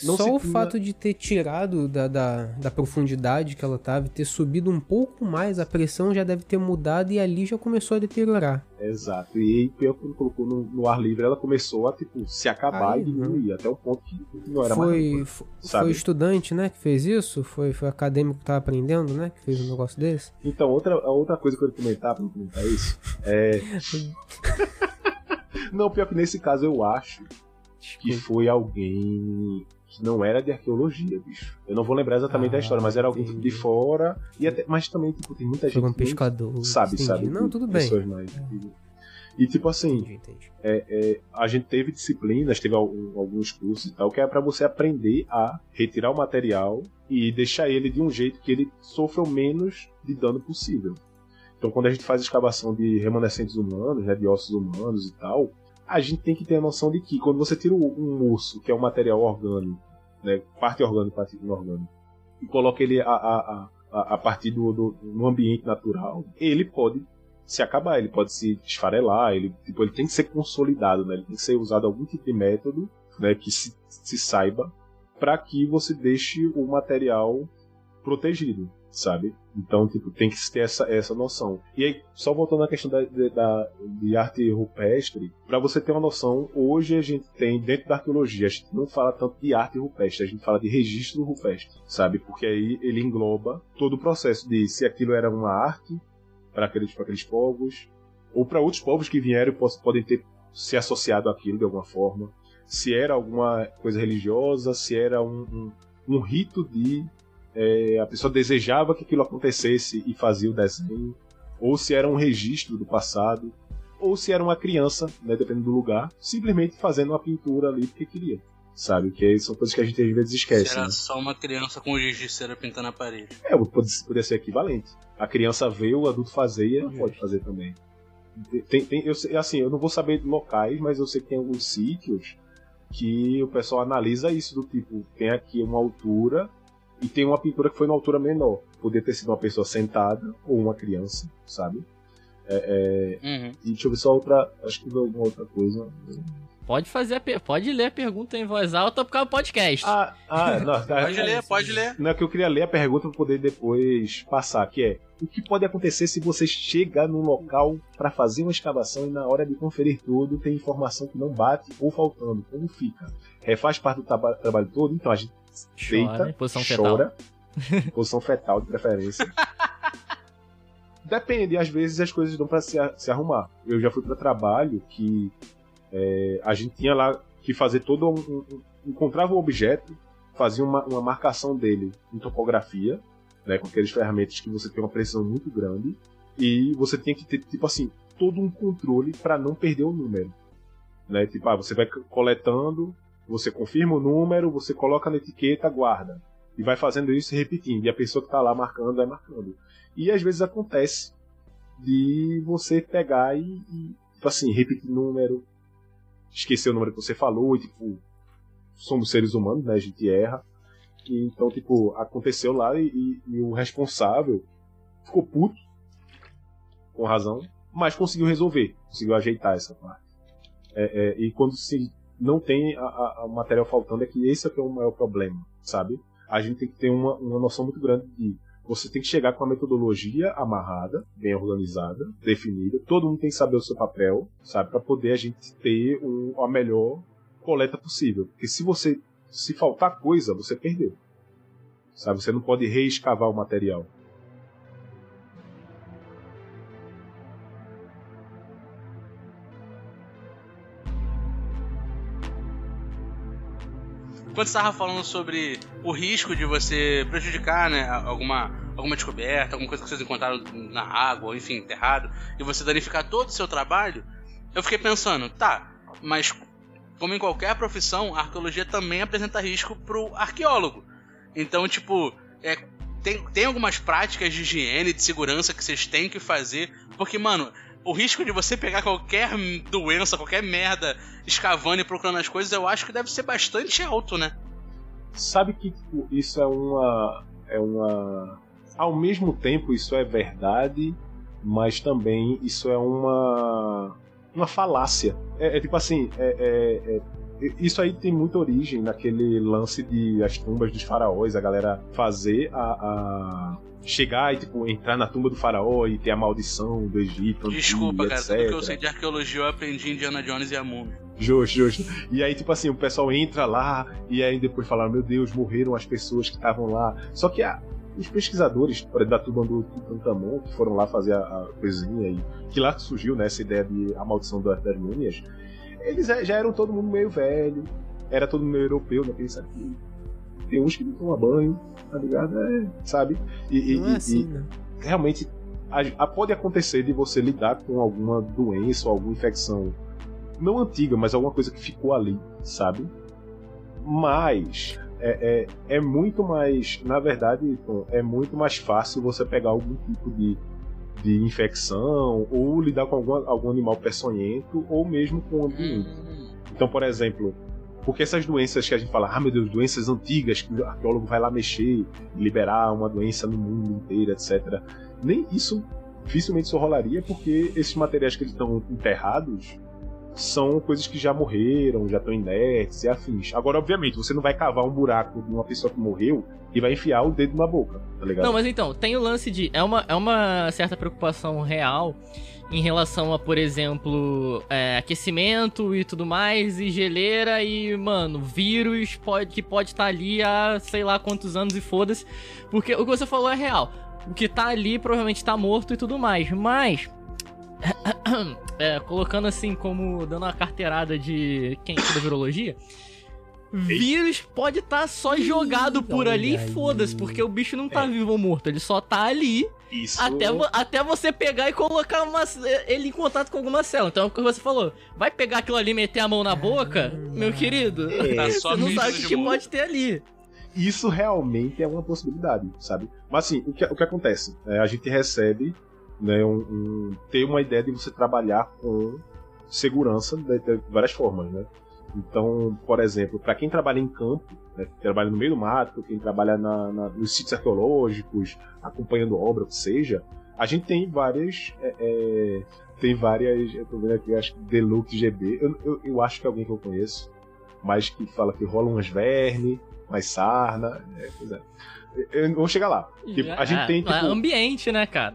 Não Só o tinha... fato de ter tirado da, da, da, profundidade que ela estava, ter subido um pouco mais, a pressão já deve ter mudado e ali já começou a deteriorar. Exato. E aí, quando colocou no, no, ar livre, ela começou a tipo, se acabar aí, e diminuir, até o ponto que não era foi, mais. Foi, foi estudante, né, que fez isso? Foi, foi acadêmico que estava aprendendo, né, que fez um negócio desse? Então, outra, outra coisa que eu ia comentar, pra comentar isso, é. não, pior que nesse caso eu acho que foi alguém que não era de arqueologia, bicho. Eu não vou lembrar exatamente ah, da história, mas era alguém entendi. de fora. E até, mas também, tipo, tem muita gente. um pescador. Sabe, entendi. sabe? Não, tudo bem. Pessoas mais. É. E tipo assim, entendi, entendi. É, é, a gente teve disciplinas, teve alguns cursos e tal, que é para você aprender a retirar o material e deixar ele de um jeito que ele sofra o menos de dano possível. Então, quando a gente faz escavação de remanescentes humanos, né, de ossos humanos e tal, a gente tem que ter a noção de que quando você tira um osso, que é um material orgânico, né, parte orgânica, parte inorgânica, e coloca ele a, a, a, a partir do, do, ambiente natural, ele pode se acabar, ele pode se esfarelar, ele, tipo, ele tem que ser consolidado, né? ele tem que ser usado algum tipo de método né, que se, se saiba para que você deixe o material protegido sabe? Então, tipo, tem que ter essa, essa noção. E aí, só voltando à questão da, da, de arte rupestre, para você ter uma noção, hoje a gente tem, dentro da arqueologia, a gente não fala tanto de arte rupestre, a gente fala de registro rupestre, sabe? Porque aí ele engloba todo o processo de se aquilo era uma arte, para aqueles, aqueles povos, ou para outros povos que vieram e podem ter se associado àquilo de alguma forma. Se era alguma coisa religiosa, se era um, um, um rito de. É, a pessoa desejava que aquilo acontecesse e fazia o desenho, ou se era um registro do passado, ou se era uma criança, né, dependendo do lugar, simplesmente fazendo uma pintura ali porque queria sabe? Que são coisas que a gente às vezes esquece. Será né? só uma criança com giz de cera pintando a parede. É, poderia ser equivalente. A criança vê, o adulto fazer e ela pode fazer também. Tem, tem, eu, assim, eu não vou saber locais, mas eu sei que tem alguns sítios que o pessoal analisa isso do tipo, tem aqui uma altura e tem uma pintura que foi na altura menor. Poderia ter sido uma pessoa sentada ou uma criança, sabe? É, é, uhum. E deixa eu ver só outra. Acho que alguma outra coisa. Pode fazer pode ler a pergunta em voz alta por causa do podcast. Ah, ah não, tá, pode ler, pode ler. Não é que eu queria ler a pergunta para poder depois passar, que é: o que pode acontecer se você chega num local para fazer uma escavação e na hora de conferir tudo tem informação que não bate ou faltando? Como fica? Refaz parte do traba trabalho todo? Então a gente deita, posição chora, fetal. posição fetal de preferência. Depende, às vezes as coisas dão para se, se arrumar. Eu já fui para trabalho que é, a gente tinha lá que fazer todo um, um, encontrava o um objeto, fazia uma, uma marcação dele em topografia, né, com aqueles ferramentas que você tem uma precisão muito grande, e você tinha que ter, tipo assim, todo um controle para não perder o número. Né? Tipo, ah, você vai coletando, você confirma o número, você coloca na etiqueta, guarda. E vai fazendo isso repetindo. E a pessoa que está lá marcando vai marcando. E às vezes acontece de você pegar e, e tipo assim, repetir número, esquecer o número que você falou, e tipo, somos seres humanos, né? A gente erra. E, então, tipo, aconteceu lá e, e, o responsável ficou puto, com razão, mas conseguiu resolver, conseguiu ajeitar essa parte. É, é, e quando se não tem o material faltando, é que esse é, que é o maior problema, sabe? A gente tem que ter uma, uma noção muito grande de você tem que chegar com a metodologia amarrada, bem organizada, definida. Todo mundo tem que saber o seu papel, sabe, para poder a gente ter um, a melhor coleta possível. Porque se você se faltar coisa, você perdeu. Sabe, você não pode reescavar o material. Quando você estava falando sobre o risco de você prejudicar, né, alguma, alguma descoberta, alguma coisa que vocês encontraram na água, enfim, enterrado, e você danificar todo o seu trabalho, eu fiquei pensando, tá, mas como em qualquer profissão, a arqueologia também apresenta risco pro arqueólogo. Então, tipo, é, tem, tem algumas práticas de higiene, de segurança que vocês têm que fazer, porque, mano, o risco de você pegar qualquer doença, qualquer merda escavando e procurando as coisas, eu acho que deve ser bastante alto, né? Sabe que tipo, isso é uma. É uma. Ao mesmo tempo, isso é verdade, mas também isso é uma. Uma falácia. É, é tipo assim, é, é, é, isso aí tem muita origem naquele lance de as tumbas dos faraós, a galera fazer a, a chegar e, tipo, entrar na tumba do faraó e ter a maldição do Egito. Desculpa, cara, tudo que eu sei de arqueologia eu aprendi Indiana Jones e a Múmia. Justo, justo. E aí, tipo assim, o pessoal entra lá e aí depois fala, meu Deus, morreram as pessoas que estavam lá. Só que a, os pesquisadores da turma do Tutankhamon, que foram lá fazer a, a coisinha aí, que lá surgiu né, essa ideia de a maldição das múmias, eles já eram todo mundo meio velho, era todo mundo meio europeu, né? Pensa que tem uns que não tomam banho, tá ligado? É, sabe? E, e, é assim, e, né? Realmente, a, a, pode acontecer de você lidar com alguma doença ou alguma infecção, não antiga, mas alguma coisa que ficou ali, sabe? Mas é, é, é muito mais, na verdade, é muito mais fácil você pegar algum tipo de, de infecção ou lidar com algum, algum animal peçonhento ou mesmo com o ambiente. Hum. Então, por exemplo, porque essas doenças que a gente fala, ah meu Deus, doenças antigas, que o arqueólogo vai lá mexer, liberar uma doença no mundo inteiro, etc. Nem isso dificilmente isso rolaria, porque esses materiais que eles estão enterrados são coisas que já morreram, já estão inertes e afins. Agora, obviamente, você não vai cavar um buraco de uma pessoa que morreu e vai enfiar o dedo na boca, tá ligado? Não, mas então, tem o lance de. É uma, é uma certa preocupação real em relação a, por exemplo, é, aquecimento e tudo mais, e geleira e, mano, vírus pode, que pode estar tá ali há sei lá quantos anos e foda-se. Porque o que você falou é real. O que tá ali provavelmente tá morto e tudo mais. Mas. É, colocando assim como dando uma carteirada de quem estuda virologia, vírus pode estar tá só jogado por ali e foda-se, porque o bicho não tá é. vivo ou morto, ele só tá ali Isso... até, até você pegar e colocar uma, ele em contato com alguma célula. Então, é o que você falou, vai pegar aquilo ali e meter a mão na boca, meu querido? É. Tá você não sabe o que, que pode ter ali. Isso realmente é uma possibilidade, sabe? Mas assim, o que, o que acontece? É, a gente recebe né, um, um, ter uma ideia de você trabalhar com segurança de, de várias formas, né? Então, por exemplo, para quem trabalha em campo, né, quem trabalha no meio do mato, quem trabalha na, na, nos sítios arqueológicos, acompanhando obra, o que seja, a gente tem várias. É, é, tem várias. Eu tô vendo aqui, acho que Deluxe GB. Eu, eu, eu, acho que é alguém que eu conheço, mas que fala que rola umas verme, mais sarna. É, pois é. Eu vou chegar lá. Tipo, a gente tem. É, tipo, ambiente, né, cara?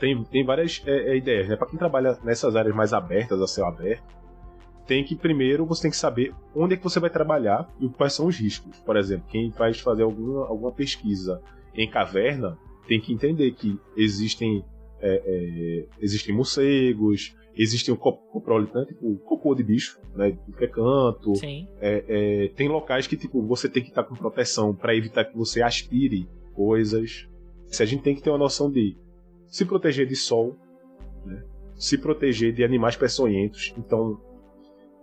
Tem, tem várias é, é ideias, né? Pra quem trabalha nessas áreas mais abertas, a céu aberto tem que primeiro você tem que saber onde é que você vai trabalhar e quais são os riscos. Por exemplo, quem vai fazer alguma, alguma pesquisa em caverna tem que entender que existem é, é, existem morcegos, existem o coprolitante, né, tipo cocô de bicho, né, de qualquer canto. É, é, tem locais que tipo você tem que estar com proteção para evitar que você aspire coisas. Se a gente tem que ter uma noção de se proteger de sol, né, se proteger de animais peçonhentos. Então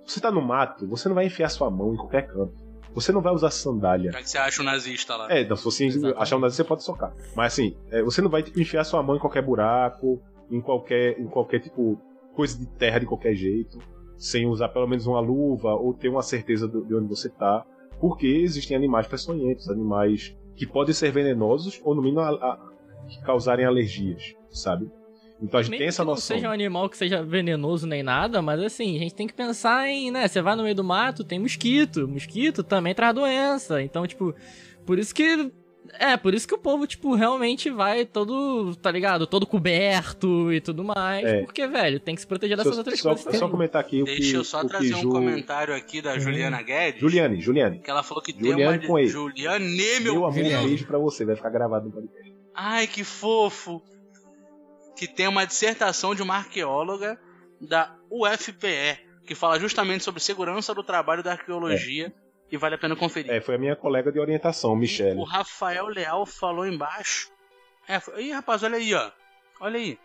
você tá no mato, você não vai enfiar sua mão em qualquer canto. Você não vai usar sandália. É que você acha um nazista lá? É, então, se você Exatamente. achar um nazista, você pode socar. Mas assim, é, você não vai tipo, enfiar sua mão em qualquer buraco, em qualquer, em qualquer tipo coisa de terra de qualquer jeito, sem usar pelo menos uma luva ou ter uma certeza de onde você tá. Porque existem animais peçonhentos, animais que podem ser venenosos ou no mínimo a, a, que causarem alergias, sabe? Então a gente nem tem essa que noção. Não seja um animal que seja venenoso nem nada, mas assim, a gente tem que pensar em, né? Você vai no meio do mato, tem mosquito. Mosquito também traz doença. Então, tipo, por isso que. É, por isso que o povo, tipo, realmente vai todo, tá ligado? Todo coberto e tudo mais. É. Porque, velho, tem que se proteger dessas outras só, coisas. Só comentar aqui o Deixa que. Deixa eu só trazer um Ju... comentário aqui da Juliana Guedes. Juliane, Juliane. Que ela falou que Juliane tem uma. Com Juliane, meu Meu amor, um beijo pra você, vai ficar gravado no podcast. Ai, que fofo que tem uma dissertação de uma arqueóloga da UFPE, que fala justamente sobre segurança do trabalho da arqueologia. É. E vale a pena conferir. É, foi a minha colega de orientação, Michelle. O Rafael Leal falou embaixo. É, foi... Ih, rapaz, olha aí, ó. Olha aí.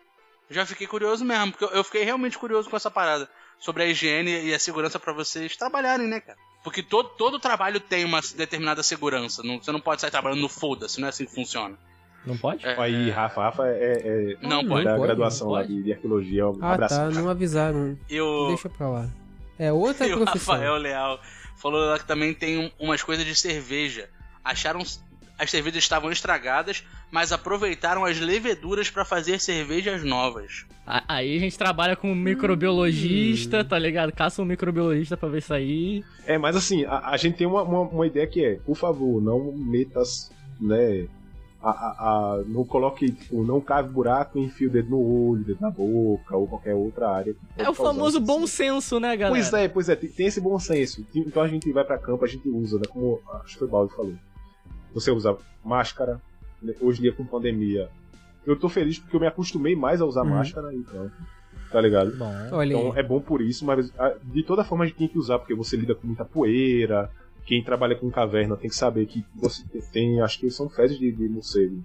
Já fiquei curioso mesmo, porque eu fiquei realmente curioso com essa parada. Sobre a higiene e a segurança para vocês trabalharem, né, cara? Porque todo, todo trabalho tem uma determinada segurança. Não, você não pode sair trabalhando no foda-se, não é assim que funciona. Não pode? É, Aí, Rafa, Rafa é, é não, pode, da graduação lá de, de arqueologia. Um ah, tá, não avisaram. Eu... Deixa pra lá. É outra e profissão. o Rafael Leal falou lá que também tem umas coisas de cerveja. Acharam as cervejas estavam estragadas, mas aproveitaram as leveduras para fazer cervejas novas. Aí a gente trabalha com um microbiologista, hum. tá ligado? Caça um microbiologista pra ver isso aí. É, mas assim, a, a gente tem uma, uma, uma, ideia que é, por favor, não metas, né, a, a, a, não coloque, tipo, não cave buraco e enfie o dedo no olho, dedo na boca ou qualquer outra área. É o famoso bom senso, né, galera? Pois é, pois é, tem, tem, esse bom senso. Então a gente vai pra campo, a gente usa, né? Como acho que foi o Baldo falou. Você usa máscara, né, hoje em dia com pandemia. Eu tô feliz porque eu me acostumei mais a usar uhum. máscara, então. Tá ligado? Bom, então é bom por isso, mas de toda forma a gente tem que usar, porque você lida com muita poeira, quem trabalha com caverna tem que saber que você tem, acho que são fezes de, de morcego.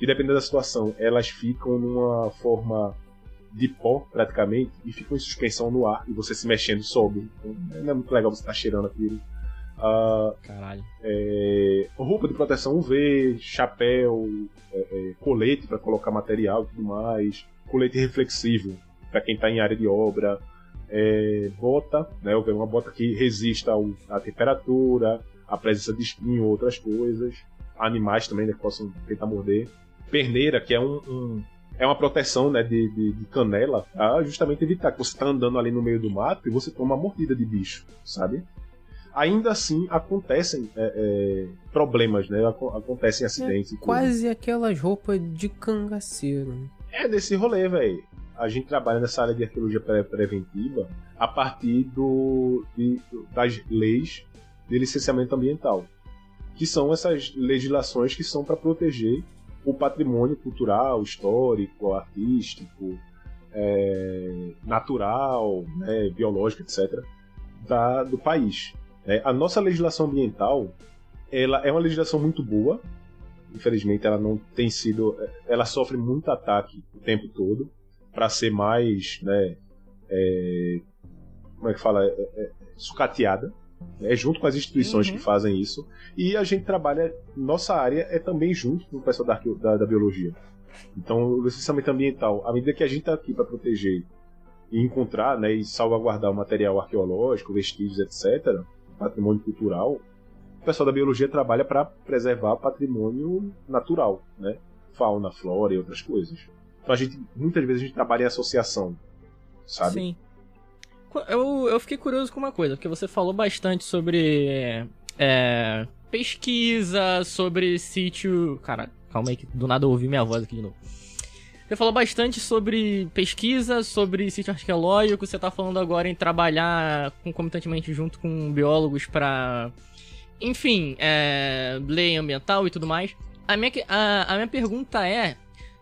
E dependendo da situação, elas ficam numa forma de pó, praticamente, e ficam em suspensão no ar, e você se mexendo sobe. Então, não é muito legal você estar tá cheirando aquilo. Uh, Caralho. É, roupa de proteção UV, chapéu, é, é, colete para colocar material e tudo mais, colete reflexivo para quem está em área de obra, é, bota, né, uma bota que resista à temperatura, à presença de espinho ou outras coisas, animais também né, que possam tentar morder, perneira, que é um, um é uma proteção né, de, de, de canela pra justamente evitar que você tá andando ali no meio do mato e você toma uma mordida de bicho, sabe? Ainda assim, acontecem é, é, problemas, né? Acontecem acidentes. É quase aquelas roupas de cangaceiro. É desse rolê, velho. A gente trabalha nessa área de arqueologia preventiva a partir do, de, das leis de licenciamento ambiental, que são essas legislações que são para proteger o patrimônio cultural, histórico, artístico, é, natural, né, biológico, etc., da, do país. É, a nossa legislação ambiental ela é uma legislação muito boa. Infelizmente, ela não tem sido. Ela sofre muito ataque o tempo todo para ser mais. Né, é, como é que fala? É, é, sucateada. É junto com as instituições uhum. que fazem isso. E a gente trabalha. Nossa área é também junto com o pessoal da, da, da biologia. Então, o licenciamento ambiental, à medida que a gente está aqui para proteger e encontrar né, e salvaguardar o material arqueológico, vestígios, etc., patrimônio cultural, o pessoal da biologia trabalha para preservar patrimônio natural, né? Fauna, flora e outras coisas. Então a gente, muitas vezes a gente trabalha em associação, sabe? Sim. Eu, eu fiquei curioso com uma coisa, porque você falou bastante sobre é, pesquisa, sobre sítio. Cara, calma aí que do nada eu ouvi minha voz aqui de novo. Você falou bastante sobre pesquisa, sobre sítio arqueológico. Você está falando agora em trabalhar concomitantemente junto com biólogos para, enfim, é, lei ambiental e tudo mais. A minha, a, a minha pergunta é: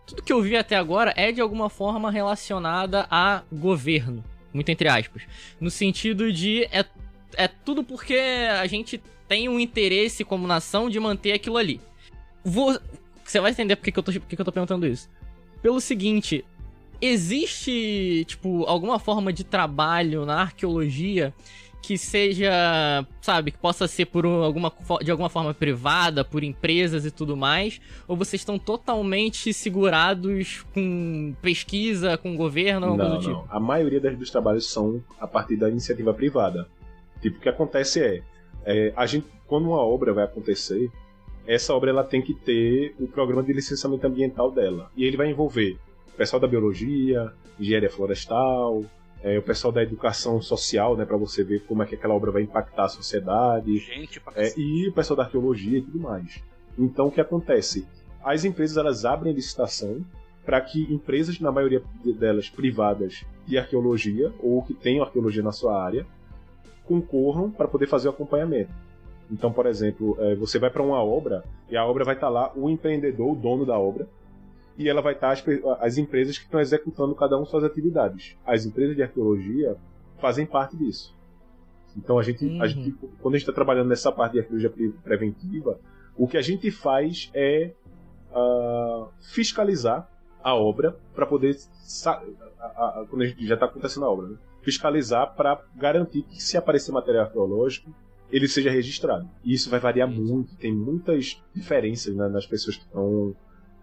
tudo que eu vi até agora é de alguma forma relacionada a governo, muito entre aspas, no sentido de é, é tudo porque a gente tem um interesse como nação de manter aquilo ali. Você vai entender por que, eu, tô, por que, que eu tô perguntando isso pelo seguinte: existe, tipo, alguma forma de trabalho na arqueologia que seja, sabe, que possa ser por alguma, de alguma forma privada, por empresas e tudo mais? Ou vocês estão totalmente segurados com pesquisa, com governo, ou não, do tipo? Não. A maioria dos trabalhos são a partir da iniciativa privada. Tipo, o que acontece é, é a gente, quando uma obra vai acontecer, essa obra ela tem que ter o programa de licenciamento ambiental dela. E ele vai envolver o pessoal da biologia, engenharia florestal, é, o pessoal da educação social, né, para você ver como é que aquela obra vai impactar a sociedade, Gente, é, e o pessoal da arqueologia e tudo mais. Então, o que acontece? As empresas elas abrem licitação para que empresas, na maioria delas privadas de arqueologia ou que tenham arqueologia na sua área, concorram para poder fazer o acompanhamento. Então, por exemplo, é, você vai para uma obra e a obra vai estar tá lá o empreendedor, o dono da obra, e ela vai estar as, as empresas que estão executando cada um suas atividades. As empresas de arqueologia fazem parte disso. Então, a gente, uhum. a gente quando a gente está trabalhando nessa parte de arqueologia preventiva, o que a gente faz é uh, fiscalizar a obra para poder. A, a, quando a gente já está acontecendo a obra, né? fiscalizar para garantir que se aparecer material arqueológico, ele seja registrado. E isso vai variar muito, tem muitas diferenças né, nas pessoas que estão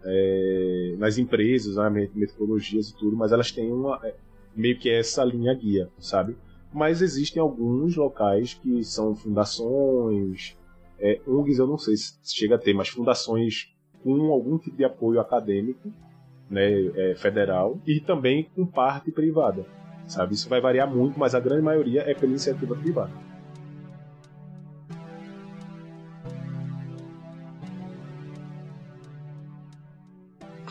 é, nas empresas, né, metodologias e tudo, mas elas têm uma é, meio que essa linha guia, sabe? Mas existem alguns locais que são fundações, é, eu não sei se chega a ter, mas fundações com algum tipo de apoio acadêmico, né, é, federal, e também com parte privada, sabe? Isso vai variar muito, mas a grande maioria é pela iniciativa privada.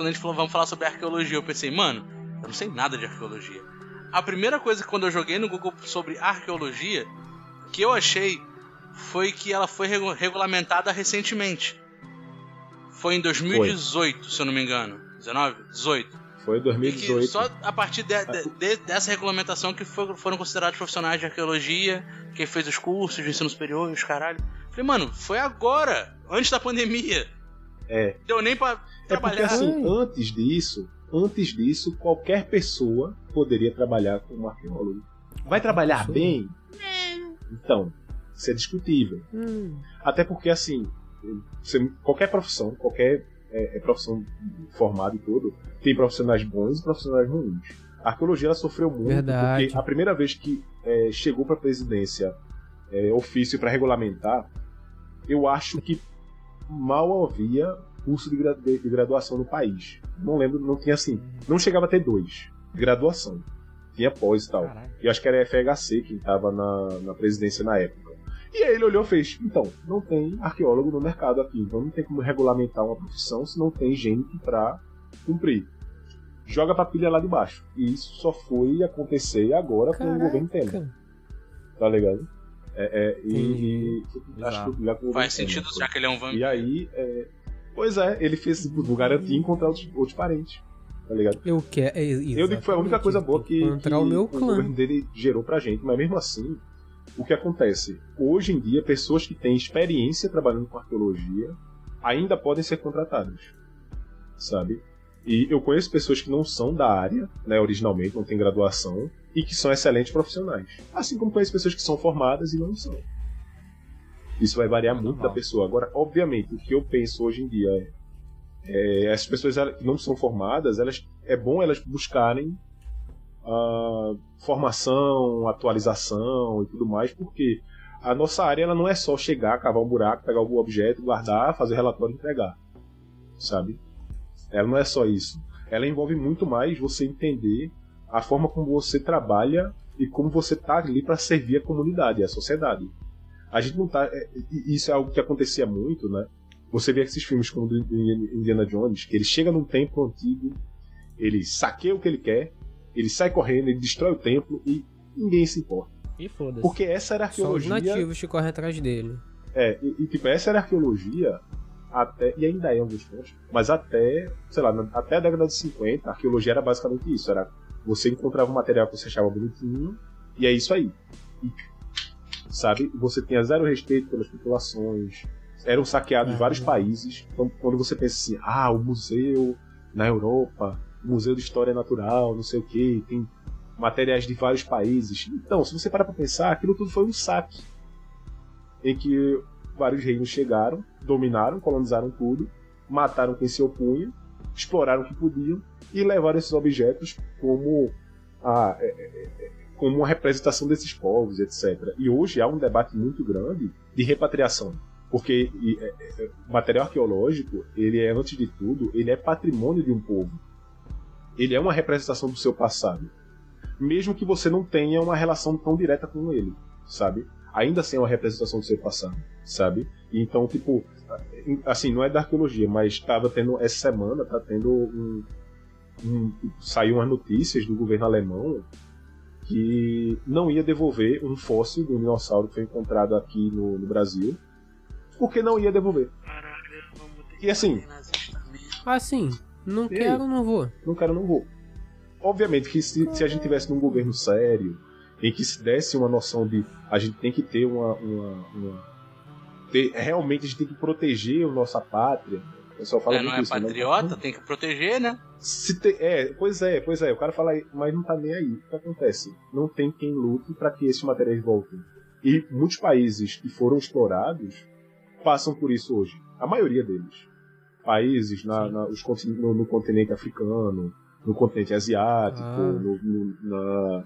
Quando a gente falou, vamos falar sobre arqueologia, eu pensei, mano, eu não sei nada de arqueologia. A primeira coisa que quando eu joguei no Google sobre arqueologia, que eu achei foi que ela foi regulamentada recentemente. Foi em 2018, foi. se eu não me engano. 19? 18. Foi em 2018. só a partir de, de, de, dessa regulamentação que for, foram considerados profissionais de arqueologia, quem fez os cursos de ensino superior e os caralho. Falei, mano, foi agora, antes da pandemia. É. Deu nem pra é porque assim, antes disso, antes disso, qualquer pessoa poderia trabalhar como arqueólogo. Vai trabalhar bem? Então, isso é discutível. Hum. Até porque assim, você, qualquer profissão, qualquer é, é profissão formada e tudo, tem profissionais bons e profissionais ruins. A arqueologia ela sofreu muito Verdade. porque a primeira vez que é, chegou para a presidência é, ofício para regulamentar, eu acho que mal havia curso de, gra- de- de graduação no país. Não lembro, não tinha assim. Não chegava a ter dois. Graduação. Tinha pós e tal. Caralho. E acho que era FHC quem tava na, na presidência na época. E aí ele olhou e fez: então, não tem arqueólogo no mercado aqui, então não tem como regulamentar uma profissão se não tem gente pra cumprir. Joga pra pilha lá de baixo. E isso só foi acontecer agora com o governo Temer, Caraca. tá ligado? É, é, e, e acho que já com o Faz governo sentido, já que ele é um vampiro. E aí, é, pois é, ele fez vou garantir encontrar outros, outros parentes, tá ligado? Eu quero. é, Eu digo que foi a única coisa boa que, que o meu o clã. governo dele gerou pra gente, mas mesmo assim, o que acontece? Hoje em dia, pessoas que têm experiência trabalhando com arqueologia ainda podem ser contratadas, sabe? E eu conheço pessoas que não são da área, né, originalmente, não têm graduação, e que são excelentes profissionais. Assim como conheço pessoas que são formadas e não são. Isso vai variar muito Normal. da pessoa. Agora, obviamente, o que eu penso hoje em dia é, é essas pessoas que não são formadas, elas é bom elas buscarem ah, formação, atualização e tudo mais, porque a nossa área ela não é só chegar, cavar um buraco, pegar algum objeto, guardar, fazer relatório e entregar, sabe? Ela não é só isso. Ela envolve muito mais você entender a forma como você trabalha e como você tá ali para servir a comunidade, a sociedade. A gente não tá. é, Isso é algo que acontecia muito, né? Você vê esses filmes como o do Indiana Jones, que ele chega num templo antigo, ele saqueia o que ele quer, ele sai correndo, ele destrói o templo e ninguém se importa. E foda-se. Porque essa era a Só os arqueologia. nativos que correm atrás dele. É, e, e, tipo, essa era a arqueologia até. E ainda é em alguns pontos, mas até, sei lá, até a década de 50, a arqueologia era basicamente isso. Era você encontrava um material que você achava bonitinho, e é isso aí. E, sabe? Você tinha zero respeito pelas populações. Eram saqueados Ah, vários né? países. Então, quando você pensa assim, ah, o museu na Europa, o Museu de História Natural, não sei o que, tem materiais de vários países. Então, se você parar pra pensar, aquilo tudo foi um saque. Em que vários reinos chegaram, dominaram, colonizaram tudo, mataram quem se opunha, exploraram o que podiam e levaram esses objetos como a, é, é, é, como uma representação desses povos, etc. E hoje há um debate muito grande de repatriação, porque e, é, é, o material arqueológico, ele é antes de tudo, ele é patrimônio de um povo. Ele é uma representação do seu passado, mesmo que você não tenha uma relação tão direta com ele, sabe? Ainda assim é uma representação do seu passado, sabe? E então, tipo, assim, não é da arqueologia, mas estava tendo essa semana, tá tendo um, um saiu umas notícias do governo alemão que não ia devolver um fóssil um dinossauro que foi encontrado aqui no, no Brasil, porque não ia devolver. E assim. Assim, não quero, não vou. não quero, não vou. Obviamente que se, se a gente tivesse num governo sério, em que se desse uma noção de a gente tem que ter uma. uma, uma- ter- realmente a gente tem que proteger a nossa pátria. Pessoal fala É, não muito é isso, né? patriota, tem que proteger, né? Se te- é, pois é, pois é. O cara fala, mas não tá nem aí. O que acontece? Não tem quem lute para que esses materiais voltem. E muitos países que foram explorados passam por isso hoje. A maioria deles. Países na, na- os no, no continente africano, no continente asiático, Ah. no, no- na-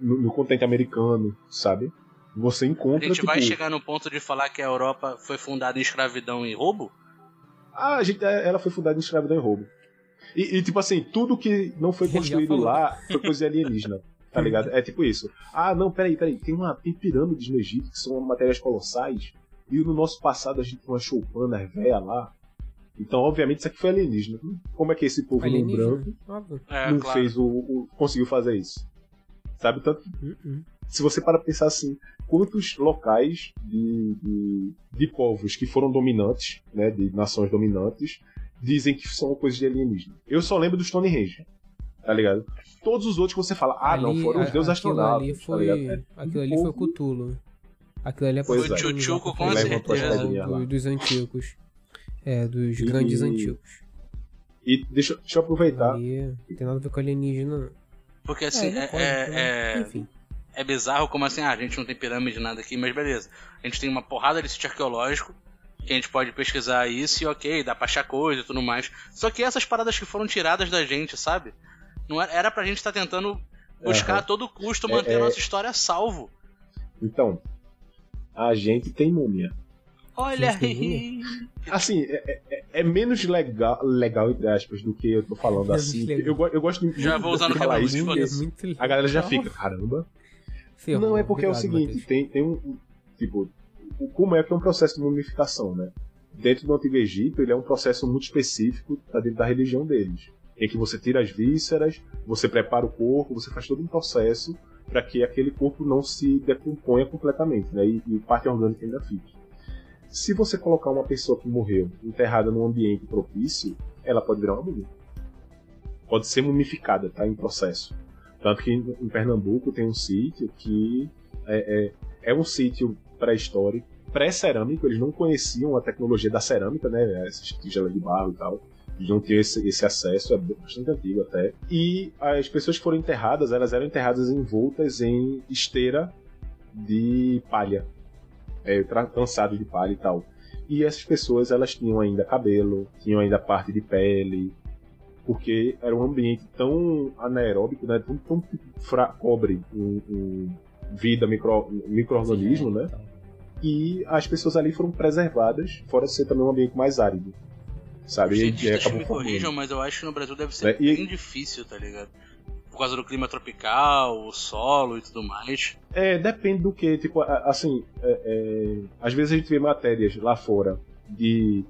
no- continente americano, sabe? Você A encontra, gente tipo... vai chegar no ponto de falar que a Europa foi fundada em escravidão e roubo? Ah, a gente, ela foi fundada em escravidão e roubo. E, e, tipo assim, tudo que não foi construído lá foi coisa alienígena. Tá ligado? É tipo isso. Ah, não, peraí, peraí. Tem, uma, tem pirâmides no Egito que são matérias colossais. E no nosso passado a gente tem uma choupana véia lá. Então, obviamente, isso aqui foi alienígena. Como é que esse povo Alienígena, branco. É, não claro. fez o, o- conseguiu fazer isso? Sabe? Tanto que Uh-uh. Se você para pensar assim, quantos locais de, de, de povos que foram dominantes, né, de nações dominantes, dizem que são coisas de alienígena. Eu só lembro do Stonehenge, tá ligado? Todos os outros que você fala, ah, não, Ali, foram os deuses aquilo astronautas, ali tá foi, ligado? É aquilo ali um foi povo- Cthulhu. Aquilo ali é Pois é. usar O Chuchuco, pra com certeza. do- dos antigos. É, dos E- grandes antigos. E deixa, deixa eu aproveitar. Ali não tem nada a ver com alienígena. não. Porque assim, É, não é, é- né? é- Enfim. É bizarro como assim, ah, a gente não tem pirâmide nada aqui, mas beleza. A gente tem uma porrada de sítio arqueológico, que a gente pode pesquisar isso e ok, dá pra achar coisa e tudo mais. Só que essas paradas que foram tiradas da gente, sabe? Não era, era pra gente estar tentando buscar Aham. a todo custo manter É- a é- nossa história a salvo. Então, a gente tem múmia. Olha aí. Assim, é, é- é menos legal, legal, entre aspas, do que eu tô falando Menos assim. Eu, eu gosto muito Já de vou usar no falar quebra-luz, isso, porque É legal. A galera já fica, caramba. Não, é porque é o Obrigado, seguinte, tem, tem um, Tipo, o como é que é um processo de mumificação, né? Dentro do Antigo Egito, ele é um processo muito específico tá dentro da religião deles. Em que você tira as vísceras, você prepara o corpo, você faz todo um processo para que aquele corpo não se decomponha completamente, né? E, e parte orgânica ainda fique. Se você colocar uma pessoa que morreu enterrada num ambiente propício, ela pode virar uma múmia. Pode ser mumificada, tá? Em processo. Tanto que em Pernambuco tem um sítio que é, é, é um sítio pré-histórico, pré-cerâmico, eles não conheciam a tecnologia da cerâmica, né? Essas tigelas de barro e tal. Eles não tinham esse, esse acesso, é bastante antigo até. E as pessoas que foram enterradas, elas eram enterradas envoltas em esteira de palha. É, tra- trançado de palha e tal. E essas pessoas, elas tinham ainda cabelo, tinham ainda parte de pele, porque era um ambiente tão anaeróbico, né? Tão, tão fra- cobre em, em vida, micro, micro-organismo, né? Então, E as pessoas ali foram preservadas, fora ser também um ambiente mais árido. Sabe? Os E- e cientistas acabou me formando. corrijam, mas eu acho que no Brasil deve ser É, e- bem difícil, tá ligado? Por causa do clima tropical, o solo e tudo mais. É, depende do que, tipo, assim, é, é, às vezes a gente vê matérias lá fora de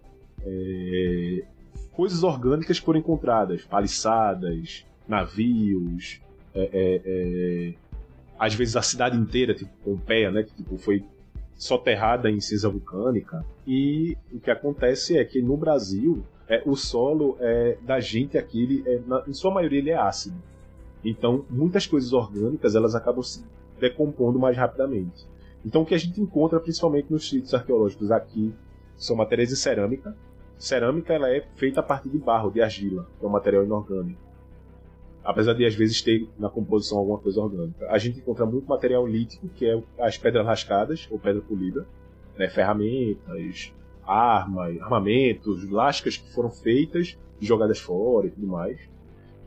é, coisas orgânicas foram encontradas, paliçadas, navios, é, é, é, às vezes a cidade inteira, tipo Pompeia, né, que tipo, foi soterrada em cinza vulcânica. E o que acontece é que no Brasil, é, o solo é, da gente aqui, ele é, na- em sua maioria, ele é ácido. Então, muitas coisas orgânicas elas acabam se decompondo mais rapidamente. Então, o que a gente encontra principalmente nos sítios arqueológicos aqui são matérias de cerâmica. Cerâmica ela é feita a partir de barro, de argila, que é um material inorgânico. Apesar de às vezes ter na composição alguma coisa orgânica. A gente encontra muito material lítico, que é as pedras lascadas ou pedra polida, né, ferramentas, armas, armamentos, lascas que foram feitas jogadas fora e tudo mais.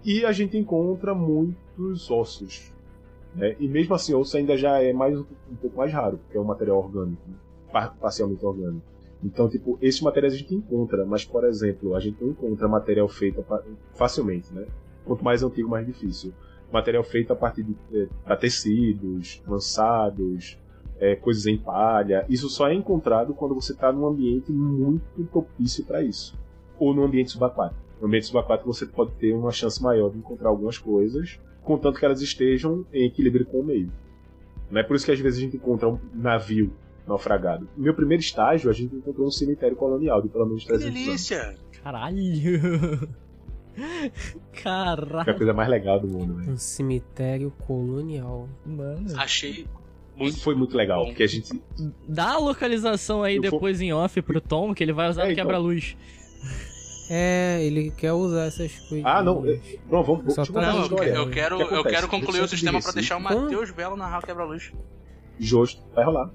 E a gente encontra muitos ossos. Né? E mesmo assim, osso ainda já é mais um, pouco mais raro, porque é um material orgânico, né? par- parcialmente orgânico. Então, tipo, esses materiais a gente encontra, mas, por exemplo, a gente não encontra material feito facilmente, né? Quanto mais antigo, mais difícil. Material feito a partir de pra tecidos, lançados, eh, coisas em palha. Isso só é encontrado quando você está num ambiente muito propício para isso. Ou num ambiente subaquático. No ambiente subaquático você pode ter uma chance maior de encontrar algumas coisas, contanto que elas estejam em equilíbrio com o meio. Não é por isso que às vezes a gente encontra um navio naufragado. No meu primeiro estágio, a gente encontrou um cemitério colonial de pelo menos Que 300 anos. delícia! Caralho! Foi a Caralho, coisa mais legal do mundo, velho. Um cemitério colonial. mano. Achei muito. Foi muito legal, porque a gente. Dá a localização aí Eu depois em off pro Tom, que ele vai usar É, então. quebra-luz. É, ele quer usar essas coisas. Ah, não. é- Não, vamos. Só contar Não, história. eu quero, que eu quero concluir o sistema pra Recife, deixar o? Matheus Belo narrar o quebra-luz. Justo, vai rolar.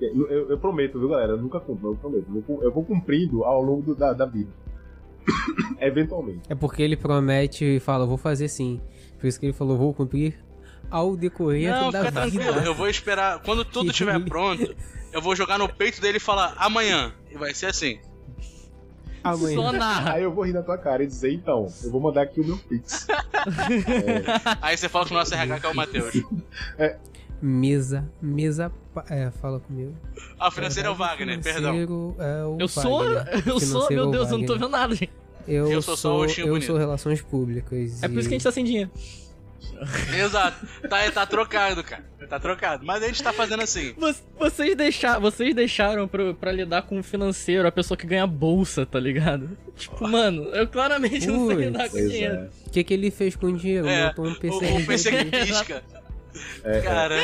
Eu, eu- eu prometo, viu, galera? Eu nunca cumpro, eu prometo. Eu vou, eu vou cumprindo ao longo do- da, da vida. Eventualmente. É porque ele promete e fala, vou fazer sim. Por isso que ele falou, vou cumprir ao decorrer Não, da fica vida. tranquilo. Eu vou esperar. Quando tudo Que estiver pronto, eu vou jogar no peito dele e falar amanhã. E vai ser assim. Amanhã. Só. Aí eu vou rir na tua cara e dizer, então, eu vou mandar aqui o meu Pix. Aí você fala com o nosso RH que é o Matheus. Mesa, mesa, pa- é, fala comigo. Ah, o financeiro é o Wagner, perdão. É o Eu sou. Wagner. Eu sou, meu Deus, eu não tô Wagner. vendo nada, gente. Eu, Eu sou só sou, eu bonito. sou relações públicas. É por isso que a e- gente tá sem dinheiro. Exato. Tá, tá trocado, cara. Tá trocado. Mas a gente tá fazendo assim. Vo- Vocês, deixar, vocês deixaram pra, pra lidar com o financeiro a pessoa que ganha bolsa, tá ligado? Tipo, mano, eu claramente não sei lidar com dinheiro. é. O que, que ele fez com o dinheiro? É, Botou um O, PC. o PC que pisca. É, é. Cara,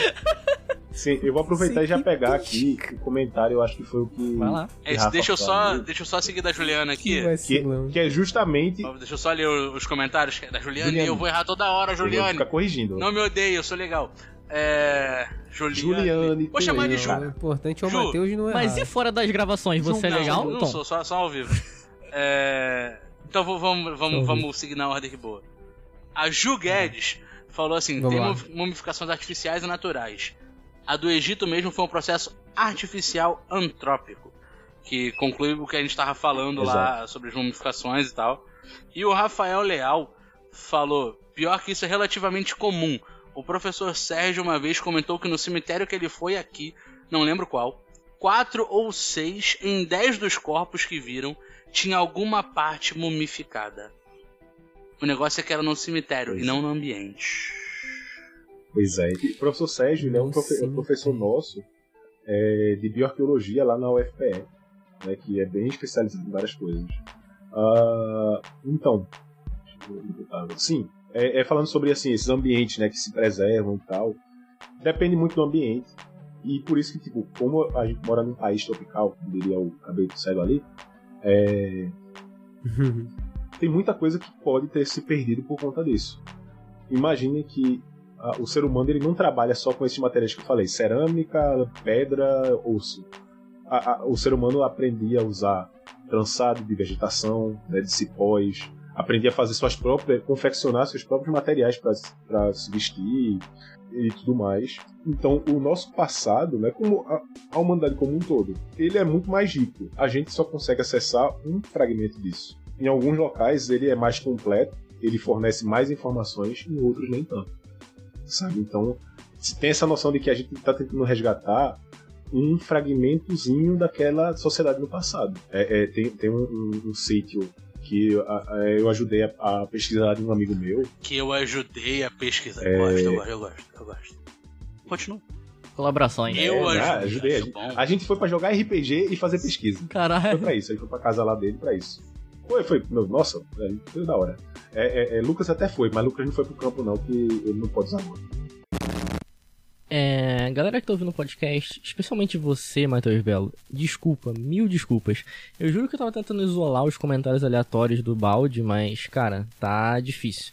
Sim, eu vou aproveitar Sim, e já que pegar aqui o comentário, eu acho que foi o que. Vai lá. que é, deixa, eu só, falou, deixa eu só seguir da Juliana Que aqui. Que, vacilão. que é justamente. Deixa eu só ler os comentários da Juliane. Juliane. Eu vou errar toda hora, Eu vou Juliane. ficar corrigindo. Não me odeie, eu sou legal. É. Juliane. Juliane. Vou chamar de. Ju. O importante é o Matheus não errar. Mas e fora das gravações, você é Não, legal, Não, Tom? sou, só, só ao vivo. É, Então vamos, vamos, vamos seguir na ordem que boa. A Ju Guedes falou assim: Vamos tem lá. mum- mumificações artificiais e naturais. A do Egito mesmo foi um processo artificial antrópico. que conclui o que a gente tava falando lá sobre as mumificações e tal. E o Rafael Leal falou: pior que isso é relativamente comum. O professor Sérgio uma vez comentou que no cemitério que ele foi aqui, não lembro qual, quatro ou seis em dez dos corpos que viram tinha alguma parte mumificada. O negócio é que era no cemitério Pois e não no ambiente. Pois é. E o professor Sérgio, ele é um, profe- um professor nosso é, de bioarqueologia lá na UFPE, né, que é bem especializado em várias coisas. Ah, então, sim, é, é falando sobre assim, esses ambientes né, que se preservam e tal. Depende muito do ambiente. E por isso que, tipo, como a gente mora num país tropical, como diria o cabelo do cego ali, é, tem muita coisa que pode ter se perdido por conta disso. Imagine que ah, o ser humano ele não trabalha só com esses materiais que eu falei, cerâmica, pedra, osso. A- a- o ser humano aprendia a usar trançado de vegetação, né, de cipós, aprendia a fazer suas próprias, confeccionar seus próprios materiais para se vestir e tudo mais. Então, o nosso passado, né, como a, a humanidade como um todo, ele é muito mais rico. A gente só consegue acessar um fragmento disso. Em alguns locais ele é mais completo, ele fornece mais informações, em outros nem tanto. Sabe? Então, se tem essa noção de que a gente está tentando resgatar um fragmentozinho daquela sociedade no passado. É, é, tem tem um, um- um sítio que a- a- eu ajudei a, a pesquisar de um amigo meu. Que eu ajudei a pesquisar. É. Eu gosto, eu gosto, eu gosto, eu gosto. Continua. Colaborações. Eu É, ajudei, ajudei. A acho gente, a gente foi pra jogar RPG e fazer pesquisa. Foi Caralho. pra isso, a gente foi pra casa lá dele pra isso. Foi, foi. Nossa, é, foi da hora. É, é, é, Lucas até foi, mas Lucas não foi pro campo não, que ele não pode usar. É, galera que tá ouvindo o podcast, especialmente você, Matheus Belo, desculpa, mil desculpas. Eu juro que eu tava tentando isolar os comentários aleatórios do balde, mas, cara, tá difícil.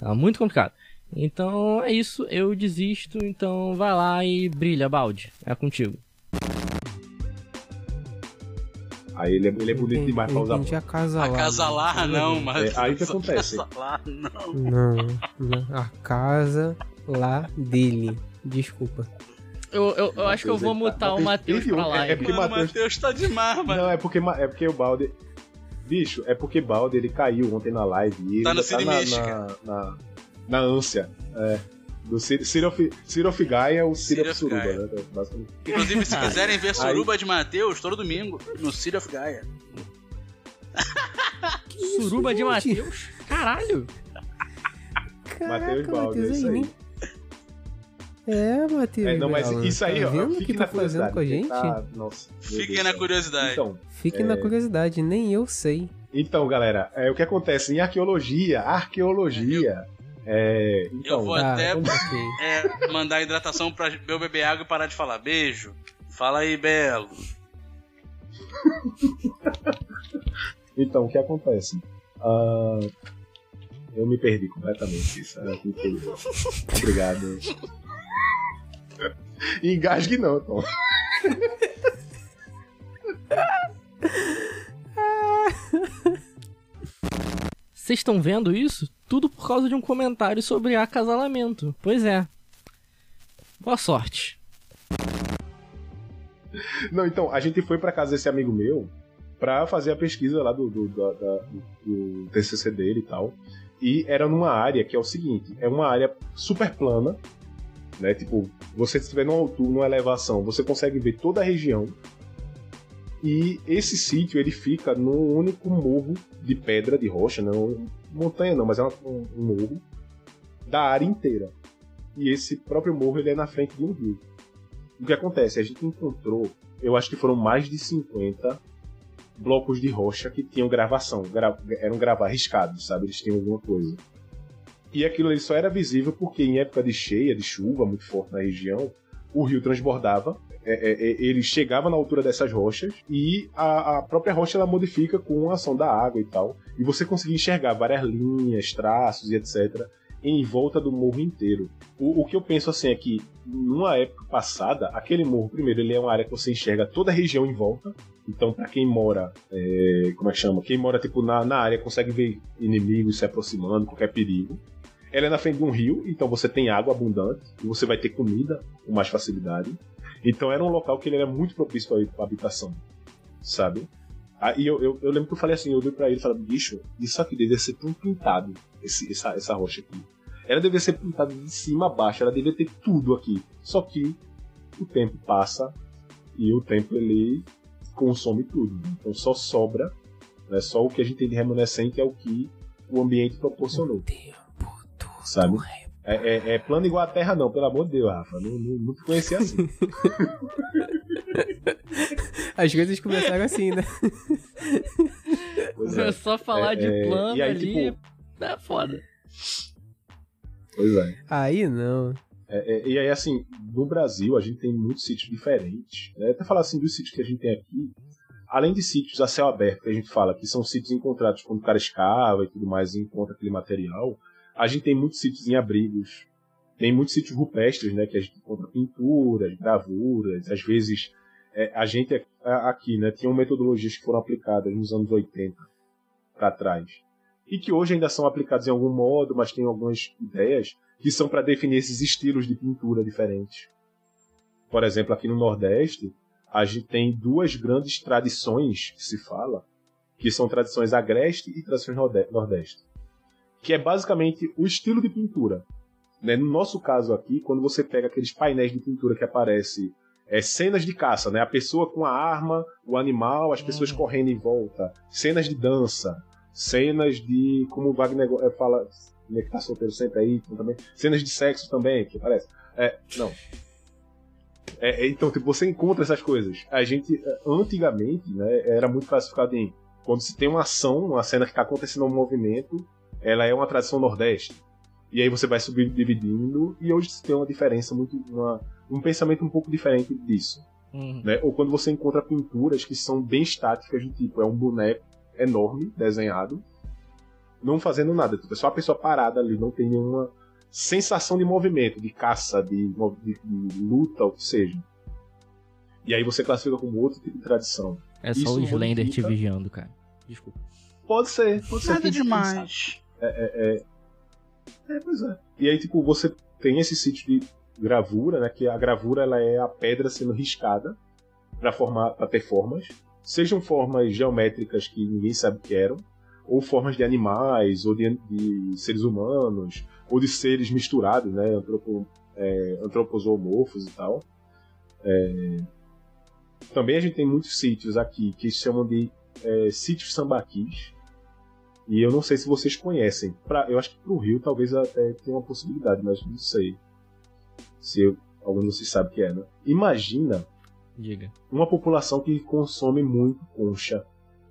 Tá muito complicado. Então é isso, eu desisto, então vai lá e brilha, balde. É contigo. Aí ele é, ele é bonito demais pra usar. Entendi a casa lá. Acasalar não, mas. É, aí o que acontece? Acasalar não. Não, não, a casa lá dele. Desculpa. Eu, eu, eu acho que eu vou Matheus, ele tá- mutar o Matheus pra é- live. é porque Mano, o Matheus- tá demais, mano. Não, é porque, é porque o Balde. Bicho, é porque Balde ele caiu ontem na live e ele Tá no ainda Cine na, na, na, na ânsia. É. Do Ciro Ciro of- of Gaia, o Ciro of Suruba, Gaia. né? Basicamente. Inclusive, se Aí- quiserem ver Suruba de Matheus, todo domingo, no City of Gaia. Suruba de gente? Matheus? Caralho! Caraca, Matheus Balde, é isso aí aí. É, Matheus. É, não, mas isso aí, tá ó, vendo que na tá fazendo curiosidade. com a gente? tá- Nossa. Fiquem Deus na curiosidade. Então, Fique na curiosidade, nem eu sei. então, galera, é, o que acontece em arqueologia, arqueologia, é, então, Eu vou Tá, até ok. é, mandar hidratação pra eu beber água e parar de falar. Beijo. Fala aí, Belo. Então, o que acontece? Ah, eu me perdi completamente. Isso era feliz. Obrigado. Engasgue não, Tom. Vocês estão vendo isso? Tudo por causa de um comentário sobre acasalamento. Pois é. Boa sorte. Não, então, a gente foi pra casa desse amigo meu pra fazer a pesquisa lá do, do, da- da- do- TCC dele e tal. E era numa área que é o seguinte: é uma área super plana, né? Tipo, você estiver numa altura, numa elevação, você consegue ver toda a região. E esse sítio ele fica num único morro de pedra, de rocha, não montanha não, mas é um, um morro da área inteira. E esse próprio morro ele é na frente de um rio. O que acontece? A gente encontrou, eu acho que foram mais de 50 blocos de rocha que tinham gravação, gra- eram gravar riscados, sabe? Eles tinham alguma coisa. E aquilo ali só era visível porque em época de cheia, de chuva muito forte na região, o rio transbordava, é, é, é, ele chegava na altura dessas rochas e a, a própria rocha ela modifica com a ação da água e tal. E você conseguia enxergar várias linhas, traços e etc. em volta do morro inteiro. O, o que eu penso assim é que, numa época passada, aquele morro, primeiro, ele é uma área que você enxerga toda a região em volta. Então, pra quem mora, é, como é que chama? Quem mora tipo na, na área consegue ver inimigos se aproximando, qualquer perigo. Ela é na frente de um rio, então você tem água abundante e você vai ter comida com mais facilidade. Então era um local que ele era muito propício à habitação. sabe? Aí eu, eu, eu, lembro que eu falei assim, eu olhei pra ele e falei, bicho, isso aqui deveria ser tão pintado, esse, essa, essa rocha aqui. Ela deveria ser pintada de cima a baixo, ela deveria ter tudo aqui. Só que o tempo passa e o tempo ele consome tudo. Então só sobra, né, só o que a gente tem de remanescente é o que o ambiente proporcionou. Sabe? É, é, é, plano igual a Terra, não, pelo amor de Deus, Rafa. Não, não, não te conhecia assim. As coisas começaram assim, né? Pois é. só falar de é, plano aí, ali tipo... é foda. Pois é. Aí não. É, é, e aí, assim, no Brasil a gente tem muitos sítios diferentes. Né? Até falar assim dos sítios que a gente tem aqui, além de sítios a céu aberto, que a gente fala que são sítios encontrados quando o cara escava e tudo mais e encontra aquele material, a gente tem muitos sítios em abrigos. Tem muitos sítios rupestres, né? Que a gente encontra pinturas, gravuras, às vezes é, a gente aqui, né? Tinham metodologias que foram aplicadas nos anos 80 para trás e que hoje ainda são aplicadas em algum modo, mas tem algumas ideias que são para definir esses estilos de pintura diferentes. Por exemplo, aqui no Nordeste, a gente tem duas grandes tradições que se fala, que são tradições agreste e tradições nordeste, que é basicamente o estilo de pintura. Né? No nosso caso aqui, quando você pega aqueles painéis de pintura que aparece é, cenas de caça, né? A pessoa com a arma, o animal, as pessoas uhum. correndo em volta, cenas de dança, cenas de. Como o Wagner eh, fala, né, que tá solteiro sempre aí, então também. Cenas de sexo também, que parece. É, não. É, é, então, tipo, você encontra essas coisas. A gente, eh, antigamente, né, era muito classificado em. Quando se tem uma ação, uma cena que está acontecendo um movimento, ela é uma tradição nordeste. E aí você vai subdividindo, e hoje tem uma diferença muito. Uma, um pensamento um pouco diferente disso. Uhum. Né? Ou quando você encontra pinturas que são bem estáticas, de tipo, é um boneco enorme desenhado, não fazendo nada. Tipo, é só a pessoa parada ali, não tem nenhuma sensação de movimento, de caça, de, de, de luta, ou que seja. E aí você classifica como outro tipo de tradição. É só Isso o Slender modifica... te vigiando, cara. Desculpa. Pode ser, pode ser. Nada demais. É, é, é, é, pois é. E aí, tipo, você tem esse sítio de gravura, né? Que a gravura ela é a pedra sendo riscada para formar, para ter formas sejam formas geométricas que ninguém sabe que eram, ou formas de animais, ou de, de seres humanos, ou de seres misturados, né, antropo, é, antroposomorfos e tal. É... Também a gente tem muitos sítios aqui que chamam de é, sítios sambaquis, e eu não sei se vocês conhecem. Pra, eu acho que para o Rio talvez até tenha uma possibilidade, mas não sei se eu, algum de vocês sabe o que é. Né? Imagina Diga. Uma população que consome muito concha,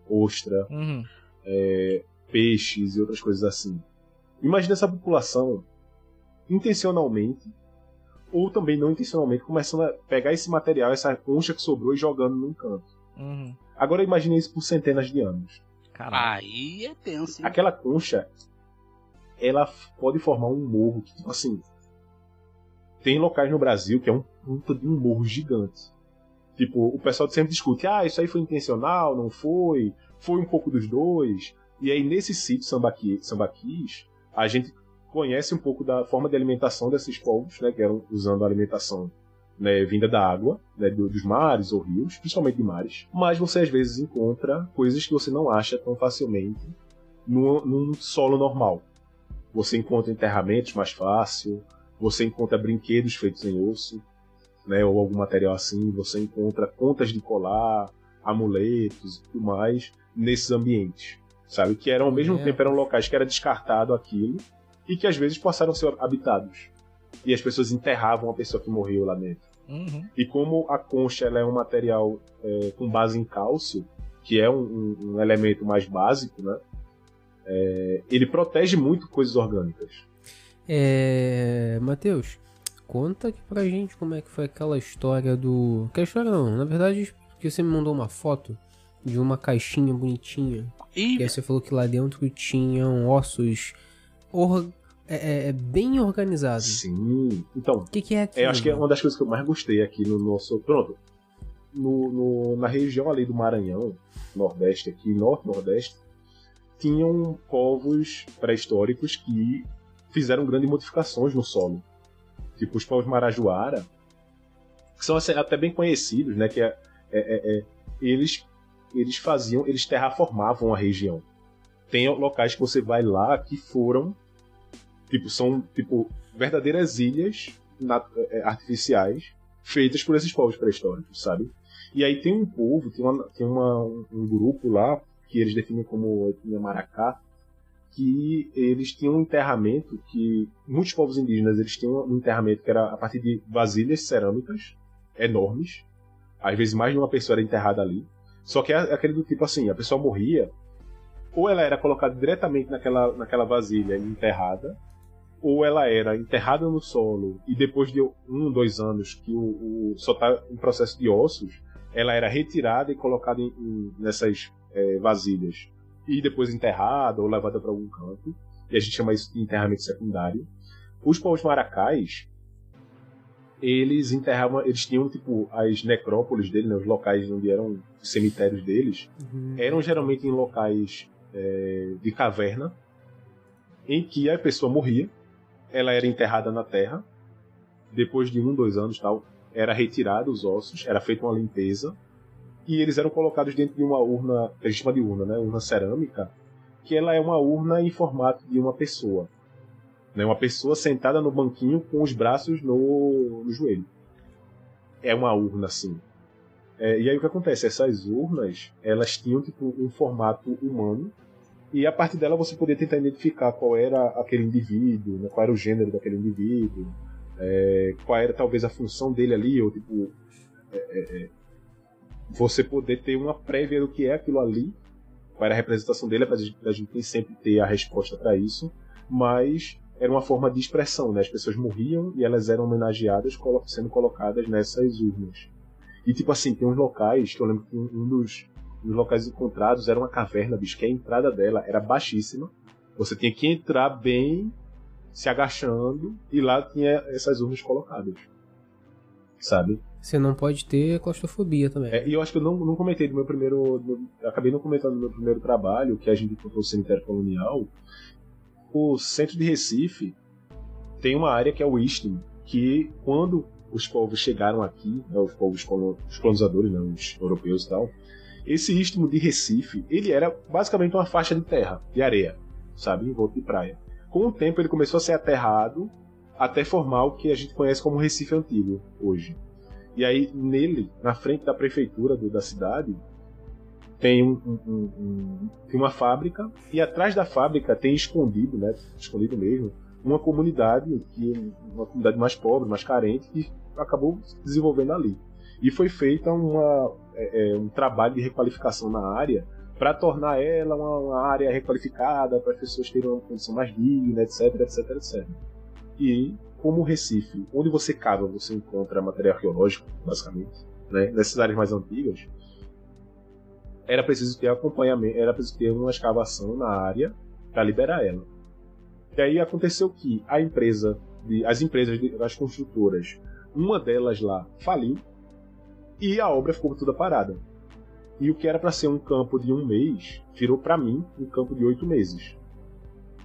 ostra, uhum. é, peixes e outras coisas assim. Imagina essa população intencionalmente ou também não intencionalmente começando a pegar esse material, essa concha que sobrou e jogando num canto. Uhum. Agora imagine isso por centenas de anos. Caralho. Aí é tenso. Hein? Aquela concha, ela pode formar um morro que, tipo assim, tem locais no Brasil que é um puta de um morro gigante. Tipo, o pessoal sempre discute, ah, isso aí foi intencional, não foi, foi um pouco dos dois. E aí, nesse sítio Sambaqui, Sambaquis, a gente conhece um pouco da forma de alimentação desses povos, né, que eram usando a alimentação né, vinda da água, né, dos mares ou rios, principalmente de mares. Mas você às vezes encontra coisas que você não acha tão facilmente no, num solo normal. Você encontra enterramentos mais fácil, você encontra brinquedos feitos em osso, né, ou algum material assim, você encontra contas de colar, amuletos e tudo mais nesses ambientes, sabe? Que eram ao mesmo é. tempo eram locais que era descartado aquilo e que às vezes passaram a ser habitados. E as pessoas enterravam a pessoa que morreu lá dentro. Uhum. E como a concha ela é um material é, com base em cálcio, que é um, um, um elemento mais básico, né? É, ele protege muito coisas orgânicas. É, Matheus, conta aqui pra gente como é que foi aquela história do. Que história não, na verdade, porque você me mandou uma foto de uma caixinha bonitinha. E, e aí você falou que lá dentro tinham ossos or... é, é, é bem organizados. Sim. Então. O que, que, é aquilo? Eu acho que é uma das coisas que eu mais gostei aqui no nosso. Pronto. No, no, na região ali do Maranhão, Nordeste aqui, Norte-Nordeste, tinham povos pré-históricos que fizeram grandes modificações no solo tipo os povos Marajoara, que são assim, até bem conhecidos, né? Que é, é, é, é, eles eles faziam, eles terraformavam a região. Tem locais que você vai lá que foram, tipo, são tipo verdadeiras ilhas é, artificiais feitas por esses povos pré-históricos, sabe? E aí tem um povo, tem, uma, tem uma, um grupo lá que eles definem como etnia maracá, que eles tinham um enterramento que muitos povos indígenas eles tinham um enterramento que era a partir de vasilhas cerâmicas enormes, às vezes mais de uma pessoa era enterrada ali. Só que é aquele do tipo assim, a pessoa morria, ou ela era colocada diretamente naquela, naquela vasilha enterrada, ou ela era enterrada no solo e depois de um, dois anos que o, o só está em processo de ossos, ela era retirada e colocada em, em, nessas é, vasilhas e depois enterrada ou levada para algum canto. E a gente chama isso de enterramento secundário. Os povos maracais, eles enterravam, eles tinham tipo as necrópolis deles, né, os locais onde eram os cemitérios deles, uhum. eram geralmente em locais é, de caverna, em que a pessoa morria, ela era enterrada na terra, depois de um, dois anos tal, era retirado os ossos, era feita uma limpeza, e eles eram colocados dentro de uma urna, a gente chama de urna, né? Urna cerâmica, que ela é uma urna em formato de uma pessoa. Né? Uma pessoa sentada no banquinho com os braços no, no joelho. É uma urna, assim. É, e aí o que acontece? Essas urnas, elas tinham tipo um formato humano, e a partir dela você podia tentar identificar qual era aquele indivíduo, né? qual era o gênero daquele indivíduo, é, qual era talvez a função dele ali, ou tipo. É, é, é você poder ter uma prévia do que é aquilo ali, qual era a representação dele, a gente nem sempre ter a resposta para isso, mas era uma forma de expressão, né? As pessoas morriam e elas eram homenageadas sendo colocadas nessas urnas. E tipo assim, tem uns locais, que eu lembro que um dos, dos locais encontrados era uma caverna, bicho, que a entrada dela era baixíssima. Você tinha que entrar bem se agachando e lá tinha essas urnas colocadas. Sabe? Você não pode ter claustrofobia também. É, e eu acho que eu não, não comentei do meu primeiro. Do, acabei não comentando do meu primeiro trabalho, que a gente encontrou o cemitério colonial. O centro de Recife tem uma área que é o Istmo, que quando os povos chegaram aqui, né, os povos os colonizadores, né, os europeus e tal, esse istmo de Recife, ele era basicamente uma faixa de terra, de areia, sabe, em volta de praia. Com o tempo ele começou a ser aterrado até formar o que a gente conhece como Recife Antigo hoje. E aí, nele, na frente da prefeitura do, da cidade, tem, um, um, um, tem uma fábrica, e atrás da fábrica tem escondido, né, escondido mesmo, uma comunidade, que, uma comunidade mais pobre, mais carente, que acabou se desenvolvendo ali. E foi feita uma, é, é um trabalho de requalificação na área para tornar ela uma, uma área requalificada, para as pessoas terem uma condição mais digna, etc, etc, etc. E como o Recife, onde você cava, você encontra material arqueológico, basicamente, né? nessas áreas mais antigas, era preciso ter acompanhamento, era preciso ter uma escavação na área para liberar ela. E aí aconteceu que a empresa, as empresas, de, as construtoras, uma delas lá faliu e a obra ficou toda parada. E o que era para ser um campo de um mês virou para mim um campo de oito meses.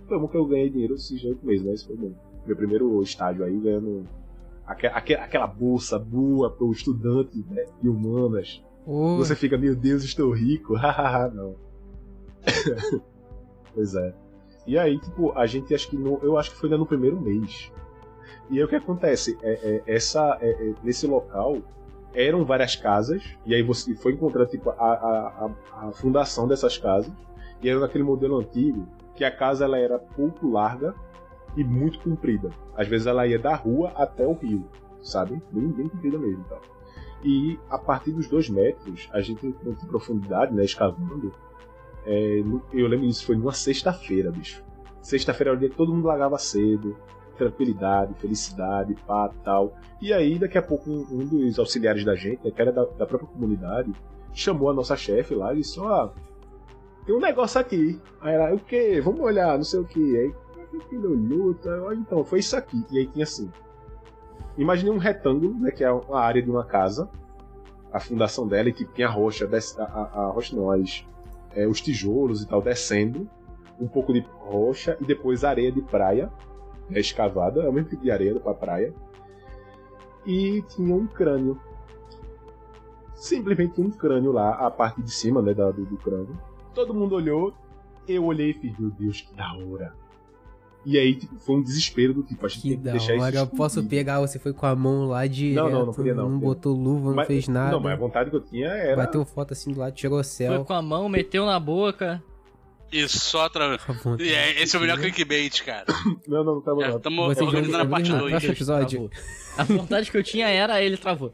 Foi bom que eu ganhei dinheiro esses oito meses, né? Isso foi bom meu primeiro estágio aí, ganhando aquela bolsa boa para o estudante né, de humanas. Oh. Você fica, meu Deus, estou rico. não. pois é. E aí, tipo, a gente acho que no, eu acho que foi ainda no primeiro mês. E aí o que acontece? É, é essa, é, é, nesse local eram várias casas, e aí você foi encontrar tipo, a, a, a, a fundação dessas casas, e era naquele modelo antigo, que a casa ela era pouco larga e muito comprida. Às vezes ela ia da rua até o rio, sabe? Bem, bem comprida mesmo. Tá? E a partir dos dois metros, a gente em profundidade, né, escavando. É, eu lembro disso, foi numa sexta-feira, bicho. Sexta-feira era o dia que todo mundo largava cedo, tranquilidade, felicidade, pá, tal. E aí, daqui a pouco, um, um dos auxiliares da gente, que era da, da, própria comunidade, chamou a nossa chefe lá e disse: Ó, tem um negócio aqui. Aí ela, o quê? Vamos olhar, não sei o que. Aí ele olhou, tá, então, foi isso aqui. E aí tinha assim. Imagine um retângulo, né, que é a área de uma casa, a fundação dela, e que tem a rocha, a, a, a rocha não, as, é, os tijolos e tal descendo, um pouco de rocha e depois areia de praia, né, escavada, é o mesmo tipo de areia para praia. E tinha um crânio simplesmente um crânio lá, a parte de cima, né, do, do crânio. Todo mundo olhou, eu olhei e fiz, meu Deus, que da hora. E aí, tipo, foi um desespero do tipo, a gente Que tem que deixar isso hora, eu posso pegar, você foi com a mão lá direto, Não, não, não podia não, não botou luva, não Mas- fez nada, Não, mas a vontade que eu tinha era. bateu foto assim do lado, tirou o Foi céu. com a mão, meteu na boca. E só tra... A vontade E é- esse é o melhor clickbait, cara. Não, não, Já não. estamos Vocês organizando a parte descobrir no 2. próximo episódio. A vontade que eu tinha era ele travou.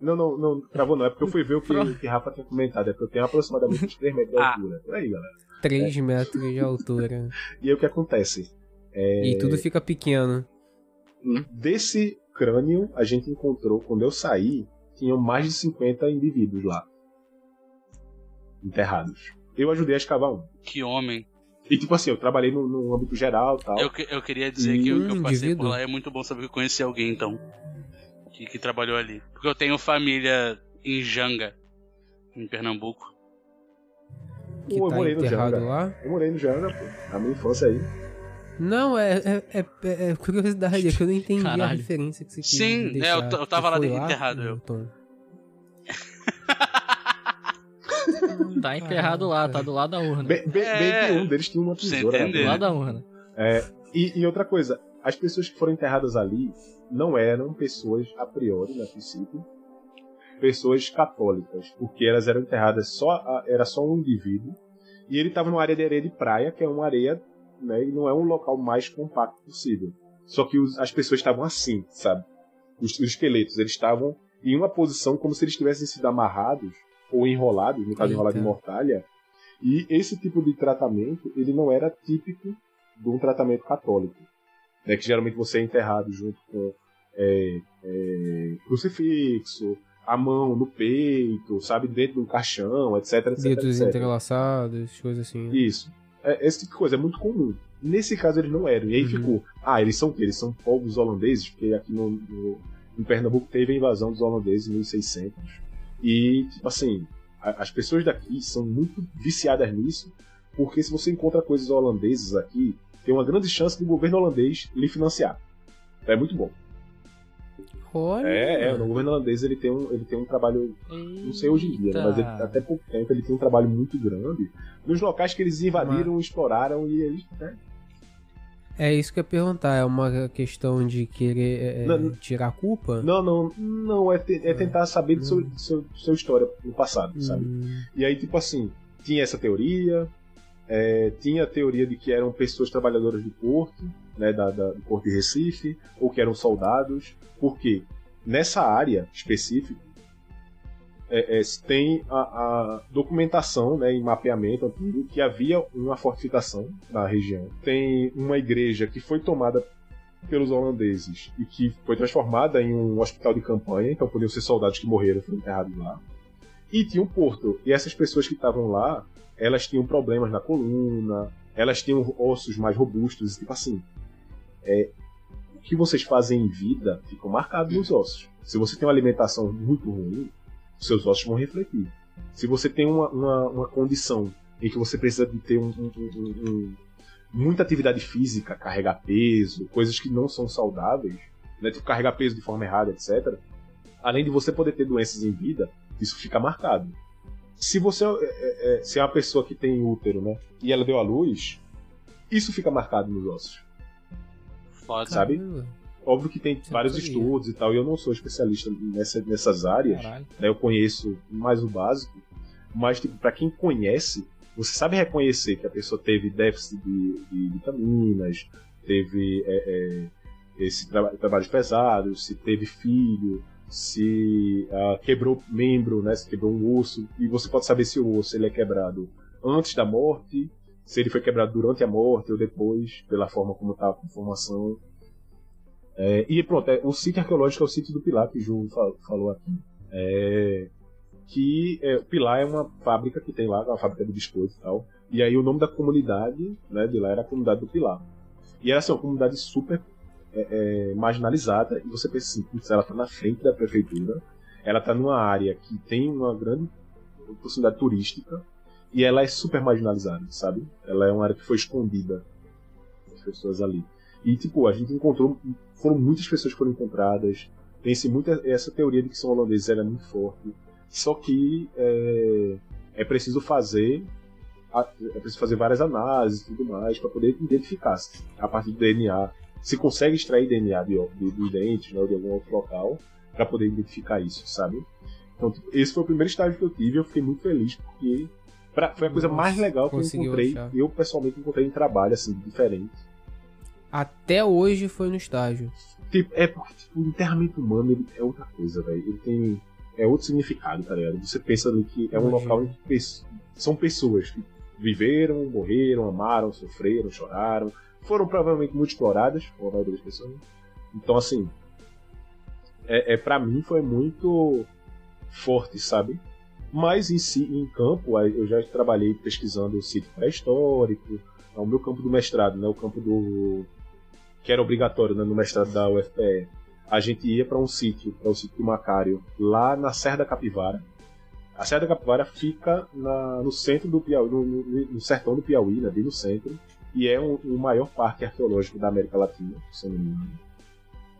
Não, não, não, travou não. É porque eu fui ver o que, o que Rafa tinha comentado. É porque eu tenho aproximadamente uns 3 metros de Ah. altura. Por aí, galera. 3 metros de altura. E aí o que acontece? É, E tudo fica pequeno. Desse crânio, a gente encontrou, quando eu saí, tinham mais de 50 indivíduos lá. Enterrados. Eu ajudei a escavar um. Que homem. E tipo assim, eu trabalhei no, no âmbito geral e tal. Eu, que- eu queria dizer que, eu, que eu Hum, passei por lá. É muito bom saber que eu conheci alguém, então. Que, que trabalhou ali. Porque eu tenho família em Janga, em Pernambuco. Que Pô, eu tá morei no enterrado Janga. lá. Eu morei no Janga, pô. A minha infância aí. Não, é, é, é, é- é curiosidade, é que eu não entendi a Caralho. referência que você quis Sim, deixar. é, eu eu tava lá dentro enterrado, eu. Tá enterrado lá, tá do lado da urna. Bem, bem, É. bem que um deles tinha uma tesoura. né? Do lado da urna. E, e outra coisa, as pessoas que foram enterradas ali não eram pessoas, a priori, no princípio, pessoas católicas, porque elas eram enterradas só, a- era só um indivíduo, e ele estava numa área de areia de praia, que é uma areia, né, e não é um local mais compacto possível. Só que os- as pessoas estavam assim, sabe? Os, os esqueletos, eles estavam em uma posição como se eles tivessem sido amarrados ou enrolados, no caso Eita. enrolado em mortalha, e esse tipo de tratamento, ele não era típico de um tratamento católico. Né, que geralmente você é enterrado junto com é, é, crucifixo, a mão no peito, sabe, dentro do caixão, etc, etc, Dedos etc. entrelaçados, coisas assim. né? Isso. É, esse tipo de coisa é muito comum. Nesse caso eles não eram. E aí Uhum. ficou, ah, eles são o quê? Eles são povos holandeses, porque aqui no, no- em Pernambuco teve a invasão dos holandeses em 1600. E, tipo assim, a- as pessoas daqui são muito viciadas nisso, porque se você encontra coisas holandesas aqui, tem uma grande chance do governo holandês lhe financiar. É muito bom. Olha. É, é, o governo holandês ele tem um, ele tem um trabalho não sei hoje em dia, né, mas ele, até pouco tempo ele tem um trabalho muito grande nos locais que eles invadiram, exploraram e eles. né, É isso que eu ia perguntar. É uma questão de querer é, Não, tirar a culpa? Não, não, não, é, te- é tentar saber do seu, do seu, seu história no passado, sabe? Hum, E aí, tipo assim, tinha essa teoria, é, tinha a teoria de que eram pessoas trabalhadoras do porto, né, da, da- do porto de Recife, ou que eram soldados, porque nessa área específica é, é, se tem a, a documentação né, em mapeamento antigo que havia uma fortificação na região. Tem uma igreja que foi tomada pelos holandeses e que foi transformada em um hospital de campanha, então podiam ser soldados que morreram e foram enterrados lá. E tinha um porto. E essas pessoas que estavam lá, elas tinham problemas na coluna, elas tinham ossos mais robustos, tipo assim. É, o que vocês fazem em vida ficam marcados nos ossos. Se você tem uma alimentação muito ruim, seus ossos vão refletir. Se você tem uma, uma, uma condição em que você precisa de ter um, um- um- um- muita atividade física, carregar peso, coisas que não são saudáveis, né, tipo carregar peso de forma errada, etc. Além de você poder ter doenças em vida, isso fica marcado. Se você é, é, é, se é uma pessoa que tem útero, né, e ela deu à luz, isso fica marcado nos ossos. Foda. Sabe? caramba. Óbvio que tem vários estudos e tal, e eu não sou especialista nessa, nessas áreas, né, eu conheço mais o básico, mas tipo, para quem conhece, você sabe reconhecer que a pessoa teve déficit de, de vitaminas, teve é, é, esse traba trabalhos pesados, se teve filho, se ah, quebrou membro, né, se quebrou um osso, e você pode saber se o osso ele é quebrado antes da morte, se ele foi quebrado durante a morte ou depois, pela forma como está a conformação. É, e pronto, é, o sítio arqueológico é o sítio do Pilar, que o Ju fa- falou aqui. É, que é, o Pilar é uma fábrica que tem lá, uma fábrica de biscoito e tal. E aí o nome da comunidade né, de lá era a comunidade do Pilar. E era assim, uma comunidade super é, é, marginalizada. E você pensa assim, putz, ela tá na frente da prefeitura, ela tá numa área que tem uma grande proximidade turística e ela é super marginalizada, sabe? Ela é uma área que foi escondida das pessoas ali. E tipo, a gente encontrou, foram muitas pessoas que foram encontradas. Tem-se muita essa teoria de que são holandeses, ela é muito forte. Só que é, é preciso fazer é preciso fazer várias análises e tudo mais para poder identificar se, a partir do DNA se consegue extrair DNA de, de, dos dentes né, ou de algum outro local para poder identificar isso, sabe? Então, tipo, esse foi o primeiro estágio que eu tive e eu fiquei muito feliz porque pra- foi a coisa mais legal que eu encontrei, achar. eu pessoalmente encontrei em trabalho, assim, diferente. Até hoje foi no estágio. Tipo, é porque tipo, o enterramento humano ele é outra coisa, velho. Ele tem. É outro significado, tá ligado? Você pensa ali que é um Imagino. local em que são pessoas que viveram, morreram, amaram, sofreram, choraram. Foram provavelmente muito exploradas, por a maioria das pessoas. né? Então, assim. É, é, para mim foi muito forte, sabe? Mas em si, em campo, eu já trabalhei pesquisando o sítio pré-histórico. É o meu campo do mestrado, né? O campo do que era obrigatório né, no mestrado da UFPE, a gente ia para um sítio, para o sítio Macário, lá na Serra da Capivara. A Serra da Capivara fica na- no centro do Piauí, no, no- no sertão do Piauí, né, bem no centro, e é um- o maior parque arqueológico da América Latina, se não me engano.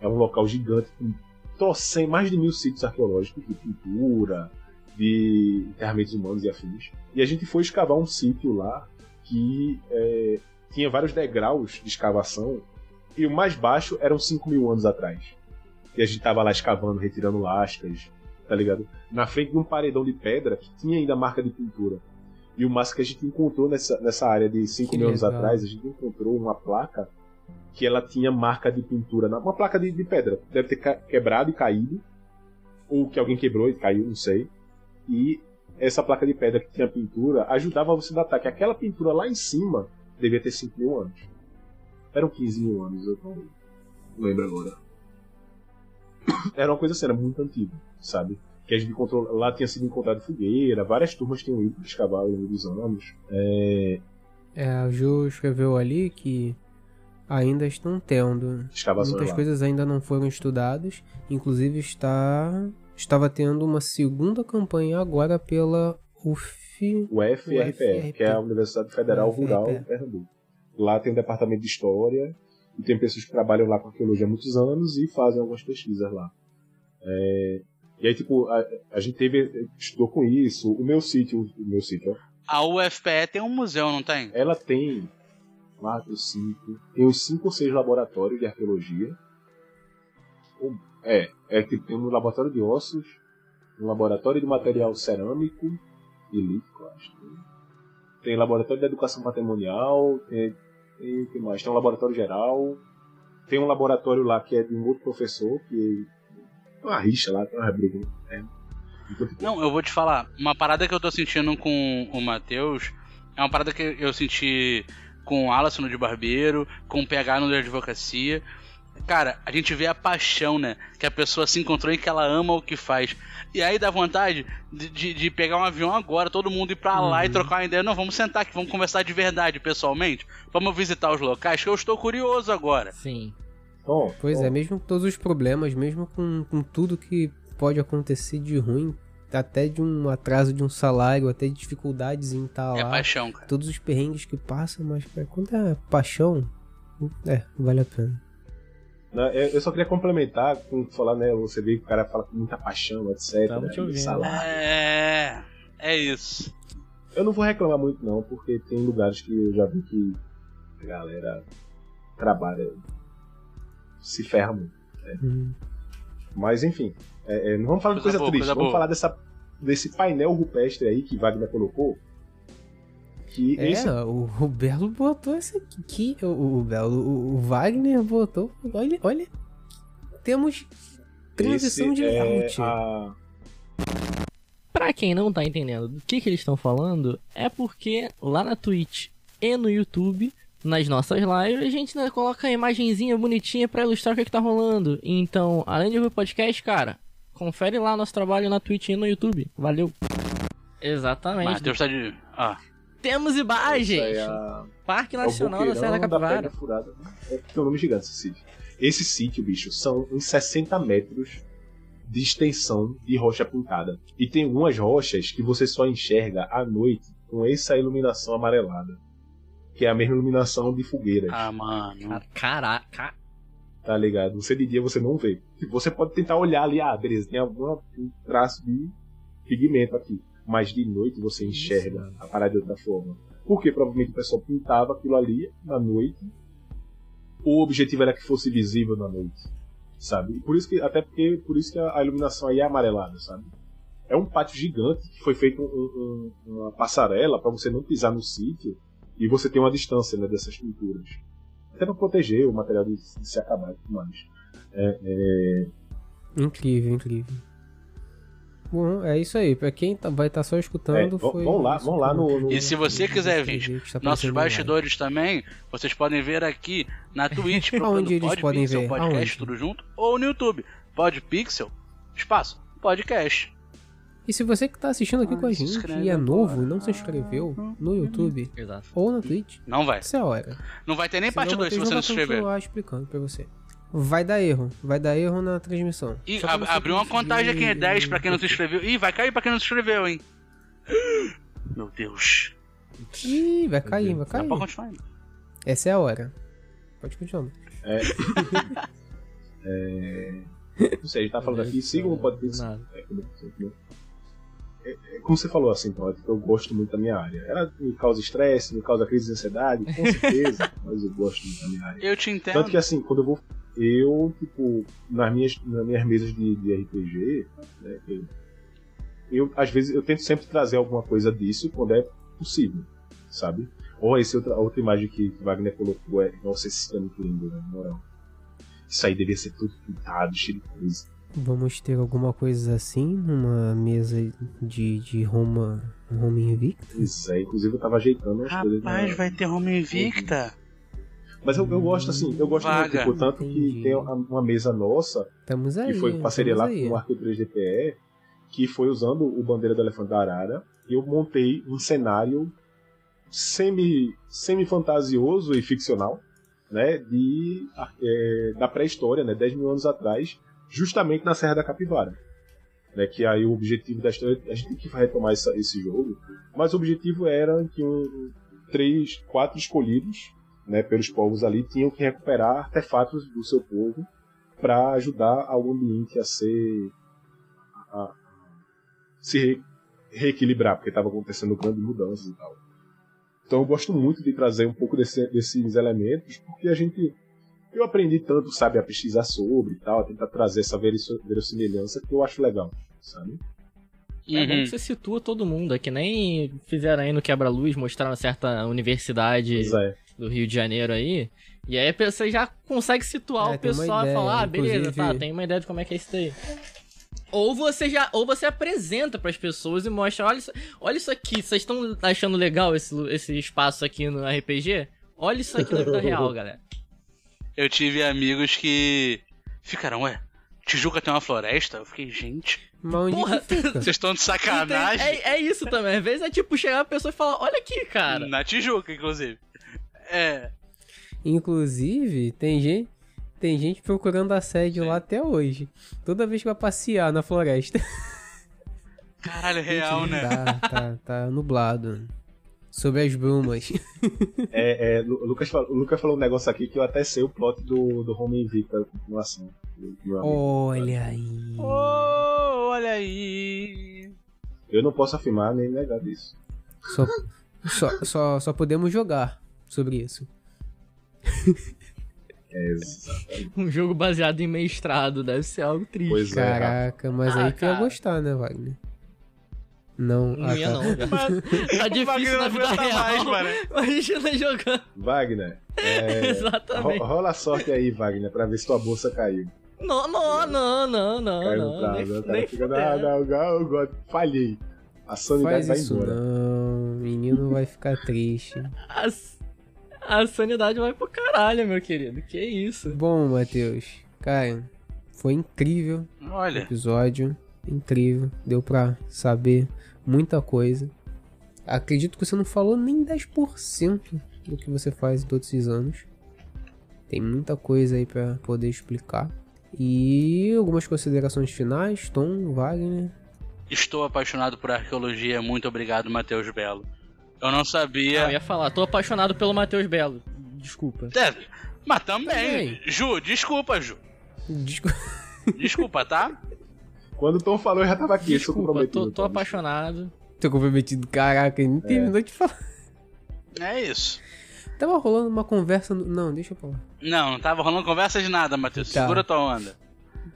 É um local gigante com trocem, mais de mil sítios arqueológicos de pintura, de enterramentos humanos e afins. E a gente foi escavar um sítio lá que é, tinha vários degraus de escavação e o mais baixo eram 5 mil anos atrás. E a gente tava lá escavando, retirando lascas, tá ligado? Na frente de um paredão de pedra que tinha ainda marca de pintura. E o massa que a gente encontrou nessa, nessa área de 5 Que mil anos atrás, a gente encontrou uma placa que ela tinha marca de pintura, na- uma placa de, de pedra. Deve ter quebrado e caído, ou que alguém quebrou e caiu, não sei. E essa placa de pedra que tinha pintura ajudava você a datar que aquela pintura lá em cima devia ter 5 mil anos. Eram 15 mil anos, eu não lembro agora. Era uma coisa assim, era muito antiga, sabe? Que a gente encontrou, lá tinha sido encontrado fogueira, várias turmas tinham ido escavar ao longo dos anos. É, É, a Ju escreveu ali que ainda estão tendo. escavações Muitas lá. coisas ainda não foram estudadas. Inclusive está estava tendo uma segunda campanha agora pela UF. O FRPE, UFRP. que é a Universidade Federal. Rural de Pernambuco. Lá tem um departamento de história e tem pessoas que trabalham lá com arqueologia há muitos anos e fazem algumas pesquisas lá. É, E aí, tipo, a, a gente teve, estudou com isso. O meu sítio, o meu sítio, ó, A UFPE tem um museu, não tem? ela tem quatro, cinco, tem uns cinco ou seis laboratórios de arqueologia. É, é que tem um laboratório de ossos, um laboratório de material cerâmico e lítico, acho. Tem laboratório de educação patrimonial, tem, o que mais? Tem um laboratório geral, tem um laboratório lá que é de um outro professor, que tem uma rixa lá, uma briga. Né? Não, eu vou te falar. Uma parada que eu tô sentindo com o Matheus é uma parada que eu senti com o Alisson no de Barbeiro, com o PH no de Advocacia. Cara, a gente vê a paixão, né? Que a pessoa se encontrou e que ela ama o que faz. E aí dá vontade de, de, de pegar um avião agora, todo mundo ir pra lá e trocar uma ideia. Não, vamos sentar aqui, vamos conversar de verdade, pessoalmente. Vamos visitar os locais, que eu estou curioso agora. Sim. Tom, Pois é, mesmo com todos os problemas, mesmo com, com tudo que pode acontecer de ruim, até de um atraso de um salário, até de dificuldades em estar É lá, paixão, cara. todos os perrengues que passam, mas quando é paixão, é, vale a pena. Né, Eu eu só queria complementar com falar, né? Você vê que o cara fala com muita paixão, etc. Tamo te né, ouvindo. salário. É. É isso. Eu não vou reclamar muito, não, porque tem lugares que eu já vi que a galera trabalha, se ferra muito. Hum. Mas enfim, é, é, não vamos falar de Coisa coisa, boa, triste, coisa vamos boa. falar dessa, desse painel rupestre aí que Wagner colocou. Que É, esse o, o Belo botou esse aqui, o, o Belo, o, o Wagner botou, olha, olha, temos transição esse de é layout. a- Pra quem não tá entendendo do que, que eles estão falando, é porque lá na Twitch e no YouTube, nas nossas lives, a gente né, coloca a imagenzinha bonitinha pra ilustrar o que, que tá rolando. Então, além de ouvir o podcast, cara, confere lá nosso trabalho na Twitch e no YouTube. Valeu! Exatamente. Matheus tá de. Ah. Temos imagens! é a- Parque é o Nacional da boqueirão Serra da Capivara. Furada. É porque é um nome gigante esse sítio. Esse sítio, bicho, são uns 60 metros de extensão de rocha pintada. E tem algumas rochas que você só enxerga à noite com essa iluminação amarelada. Que é a mesma iluminação de fogueiras. Ah, mano. Cara, Caraca! Tá ligado? Você de dia você não vê. Você pode tentar olhar ali, ah, beleza, tem algum traço de pigmento aqui. Mas de noite você enxerga a parada de outra forma. Porque provavelmente o pessoal pintava aquilo ali na noite. O objetivo era que fosse visível na noite. Sabe? E por isso que, até porque por isso que a, iluminação aí é amarelada, sabe? É um pátio gigante que foi feito um, um, uma passarela para você não pisar no sítio e você ter uma distância né, dessas pinturas. Até para proteger o material de, de se acabar e tudo mais. É, é, Incrível, incrível. Bom, é isso aí. Pra quem tá- vai estar só escutando, É, foi. vão lá- vão lá no- no- E se você quiser ver tá nossos bastidores também, vocês podem ver aqui na Twitch, Aonde eles podem ver? Podcast, Aonde? tudo junto, ou no YouTube, Podpixel, espaço, podcast. E se você que tá assistindo aqui Ah, com a gente e é novo e não se inscreveu no YouTube Exato. ou na Twitch, Não vai. essa é a hora. Não vai ter nem Senão parte 2 se você não se inscrever. continuar explicando pra você. Vai dar erro. Vai dar erro na transmissão. Pra ab- abriu uma contagem aqui, 10 pra quem não se inscreveu. Ih, vai cair pra quem não se inscreveu, hein? Meu Deus. Ih, vai cair, vai Dá cair. pra continuar ainda. Essa é a hora. Pode continuar. não sei, a gente tá falando aqui, sigam o podcast. Nada. É, é, é, como você falou assim, Todd, que eu gosto muito da minha área. Ela me causa estresse, me causa crise de ansiedade, com certeza, mas eu gosto muito da minha área. Eu te entendo. Tanto que assim, quando eu vou. Eu, tipo, nas minhas, nas minas mesas de, de RPG, né, eu, eu, às vezes, eu tento sempre trazer alguma coisa disso quando é possível, sabe? Ou essa outra, outra imagem que, que Wagner colocou é. Nossa, esse tá muito lindo, né? na moral. Isso aí devia ser tudo pintado, cheio de coisa. Vamos ter alguma coisa assim numa mesa de, de Roma, Roma Invicta? Pois é, inclusive eu tava ajeitando as coisas. Rapaz, vai ter Home Invicta. Mas eu, eu gosto assim, eu gosto Vaga. muito, tanto Entendi. que tem uma uma mesa nossa Estamos aí. que foi parceria lá aí. com o Arco 3DPE, que foi usando o Bandeira do Elefante da Arara, e eu montei um cenário semi, semi-fantasioso e ficcional, né, de, é, da pré-história, né, 10 mil anos atrás, justamente na Serra da Capivara. Né, que aí o objetivo da história, a gente tem que retomar essa- esse jogo, mas o objetivo era que um, três, quatro escolhidos, né, pelos povos ali, tinham que recuperar artefatos do seu povo para ajudar ao ambiente a ser a, se re- reequilibrar, porque estava acontecendo grandes mudanças e tal. Então eu gosto muito de trazer um pouco desse- desses elementos, porque a gente eu aprendi tanto, sabe, a pesquisar sobre e tal, a tentar trazer essa verossimilhança que eu acho legal, sabe? É bom Uhum. que você situa todo mundo, é que nem fizeram aí no Quebra-Luz, mostraram certa universidade Pois é. Do Rio de Janeiro aí. E aí você já consegue situar É, o pessoal e falar, ah, beleza, inclusive- tá, tem uma ideia de como é que é isso daí. Ou você já, ou você apresenta pras pessoas e mostra, olha isso, olha isso aqui, vocês estão achando legal esse, esse espaço aqui no RPG? Olha isso aqui na vida real, galera. Eu tive amigos que ficaram, ué, Tijuca tem uma floresta? Eu fiquei, gente, onde Porra, vocês estão de sacanagem? É, é isso também, às vezes é tipo chegar a pessoa e falar, olha aqui, cara. Na Tijuca, inclusive. É. Inclusive, tem gente, tem gente procurando assédio lá até hoje. Toda vez que vai passear na floresta. Caralho, é real, né? Tá, tá, tá nublado. Sobre as brumas. É, é, o, Lucas falou, o Lucas falou um negócio aqui que eu até sei o plot do, do Home Invicta, a continuação. Olha aí. Oh, olha aí. Eu não posso afirmar nem negar disso. Só, só, só, só podemos jogar sobre isso. É, exatamente. Um jogo baseado em mestrado, deve ser algo triste. Pois é. Caraca, mas Ah, aí tu ia gostar, né, Wagner? Não, Não ah, ia tá. não, cara. Tá difícil na vida real. mais. Imagina jogando. Wagner, é, ro- Exatamente. rola a sorte aí, Wagner, pra ver se tua bolsa caiu. Não, não, não, não, não, Caiu não. prazo. Nem, o cara nem fica, não, não, não, falhei. A sanidade Faz vai isso embora. não, menino vai ficar triste. A, a sanidade vai pro caralho, meu querido. Que isso? Bom, Matheus, cara, foi incrível o Olha, episódio, incrível, deu pra saber muita coisa. Acredito que você não falou nem 10% do que você faz em todos esses anos. Tem muita coisa aí pra poder explicar. E algumas considerações finais, Tom, Wagner. estou apaixonado por arqueologia. Muito obrigado, Matheus Belo. Eu não sabia. Ah, eu ia falar, tô apaixonado pelo Matheus Belo. Desculpa. É, mas também. Também. Ju, desculpa, Ju. Desculpa. Desculpa, tá? Quando o Tom falou, eu já tava aqui, eu sou Desculpa, comprometido. tô, tô apaixonado. Tô comprometido, caraca, ele não terminou de falar. É isso. Tava rolando uma conversa. no- Não, deixa eu falar. Não, não tava rolando conversa de nada, Matheus. Tá. Segura tua onda.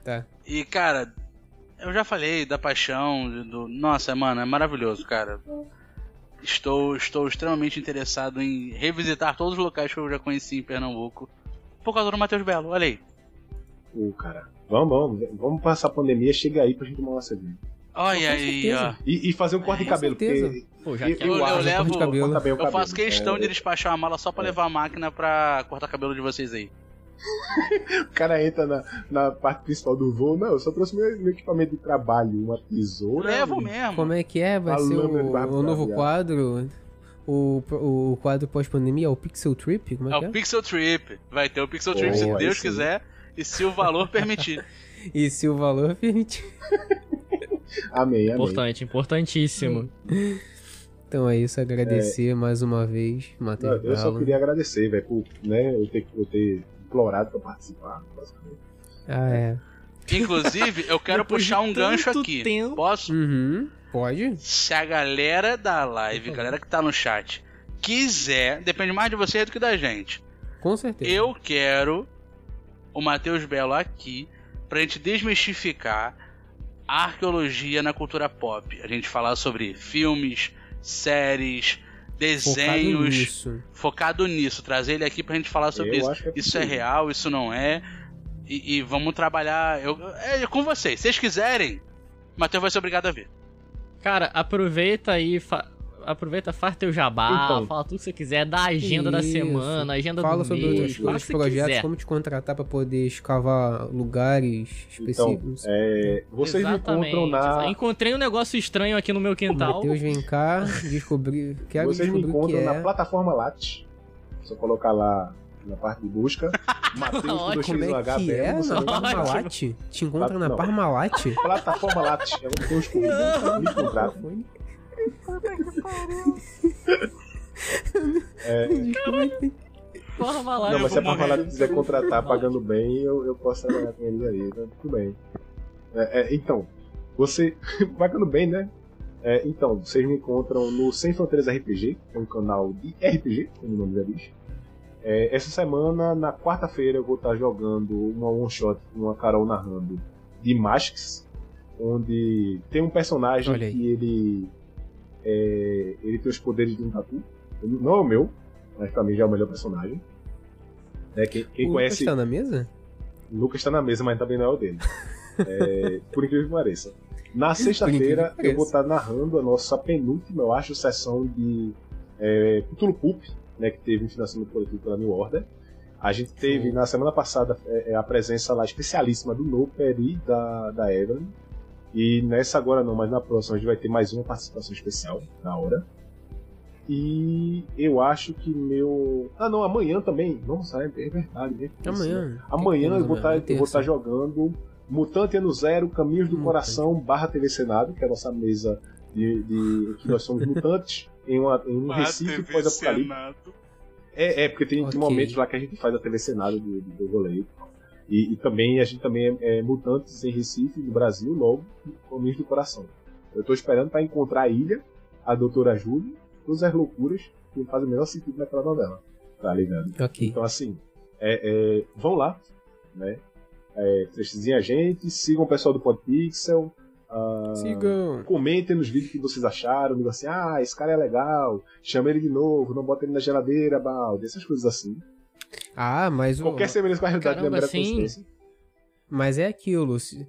Tá. E, cara, eu já falei da paixão, do- do... Nossa, mano, é maravilhoso, cara. Estou, estou extremamente interessado em revisitar todos os locais que eu já conheci em Pernambuco. Por causa do Matheus Belo, olha aí. Pô, cara. Vamos, vamos. Vamos passar a pandemia, chega aí pra gente tomar uma cerveja. Olha aí, ó. E, e fazer um corte de Com cabelo, porque Pô, já eu, Eu- eu levo- que corta bem o Eu cabelo. faço questão É, de despachar uma mala só pra levar a máquina pra cortar cabelo de vocês aí. O cara entra na, na parte principal do voo. Não, eu só trouxe meu, meu equipamento de trabalho, uma tesoura. Levo mesmo. Como é que é? Vai A ser o, o novo quadro. O, o quadro pós-pandemia é o Pixel Trip? Como é, É que o é? Pixel Trip. Vai ter o Pixel Trip Pô, se Deus sim. quiser e se o valor permitir. E se o valor permitir. Amém, amém. Importante, importantíssimo. Então é isso, agradecer mais uma vez, Matheus eu só queria agradecer, velho, por né, eu, ter, eu ter implorado pra participar. basicamente. Ah, é. Inclusive, eu quero puxar um gancho aqui. tempo. Posso? Uhum. Pode? Se a galera da live, galera que tá no chat, quiser, depende mais de você do que da gente. Com certeza. Eu quero o Matheus Belo aqui pra gente desmistificar a arqueologia na cultura pop. A gente falar sobre filmes, séries, Focado desenhos, nisso. focado nisso, trazer ele aqui pra gente falar sobre Eu isso. acho que é isso é real, isso não é. E, e vamos trabalhar. Eu, é com vocês. Se vocês quiserem, Matheus vai ser obrigado a ver. Cara, aproveita aí, fa- aproveita, faz teu jabá, Então. fala tudo que você quiser, dá a agenda da Isso. semana, agenda Fala do sobre mês, fala o coisas, que você projetos, quiser. como te contratar pra poder escavar lugares Então, específicos. é, vocês me Exatamente. encontram na. Encontrei um negócio estranho aqui no meu quintal. Matheus, vem cá, descobrir. Quero Vocês me descobrir que encontram na é. plataforma Lattes. Só colocar lá na parte de busca. Matheus com dois Ótimo. Como X no é é? Na. Parmalat? Te encontra na Não. Parmalat? Plataforma Lattes. É onde contratam. Forma lá, Não, mas se a Parmalat quiser contratar pagando bem, eu, eu posso trabalhar com eles aí, né? Tudo bem. É, é, então, você. pagando bem, né? É, então, vocês me encontram no Sem Fronteiras RPG, que é um canal de RPG, como o nome já diz. É, essa semana, na quarta-feira, eu vou estar jogando uma one shot com uma Carol narrando de Masks, onde tem um personagem que ele. É, ele tem os poderes de um tatu. Não é o meu, mas pra mim já é o melhor personagem. Né, quem quem o conhece. Lucas tá na mesa? O Lucas tá na mesa, mas também não é o dele. É, por incrível que pareça. Na sexta-feira eu vou estar narrando a nossa penúltima, eu acho, sessão de é, Cthulhu Pulp, né, que teve um financiamento coletivo pela New Order. A gente teve Show. na semana passada é, é, a presença lá especialíssima do Noper e da, da Evelyn. E nessa agora não, mas na próxima a gente vai ter mais uma participação especial na hora. E eu acho que meu. Ah não, amanhã também. Nossa, é, é verdade, né? Amanhã. Amanhã eu vou estar vou estar jogando Mutante Ano Zero, Caminhos do Mutante. Coração, barra TV Senado, que é a nossa mesa de, de que nós somos mutantes em, uma, em um Recife pós-apocalipse. É, é, porque tem, tem Ok. momentos lá que a gente faz a TV Senado do, do, do rolê. E, e também a gente também é, é mutantes em Recife, no Brasil, logo, Caminhos do Coração. Eu tô esperando para encontrar a ilha, a Doutora Júlia, todas as loucuras que fazem o menor sentido naquela novela. Tá ligado? Ok. Então, assim, é, é, vão lá, né? É, a gente, sigam o pessoal do Podpixel. ah, Sigam. Comentem nos vídeos que vocês acharam, digam assim, ah, esse cara é legal, chama ele de novo, não bota ele na geladeira, balde, essas coisas assim. Ah, mas o. Qualquer semelhança com a realidade Caramba, não é mera sim. coincidência. Mas é aquilo. se-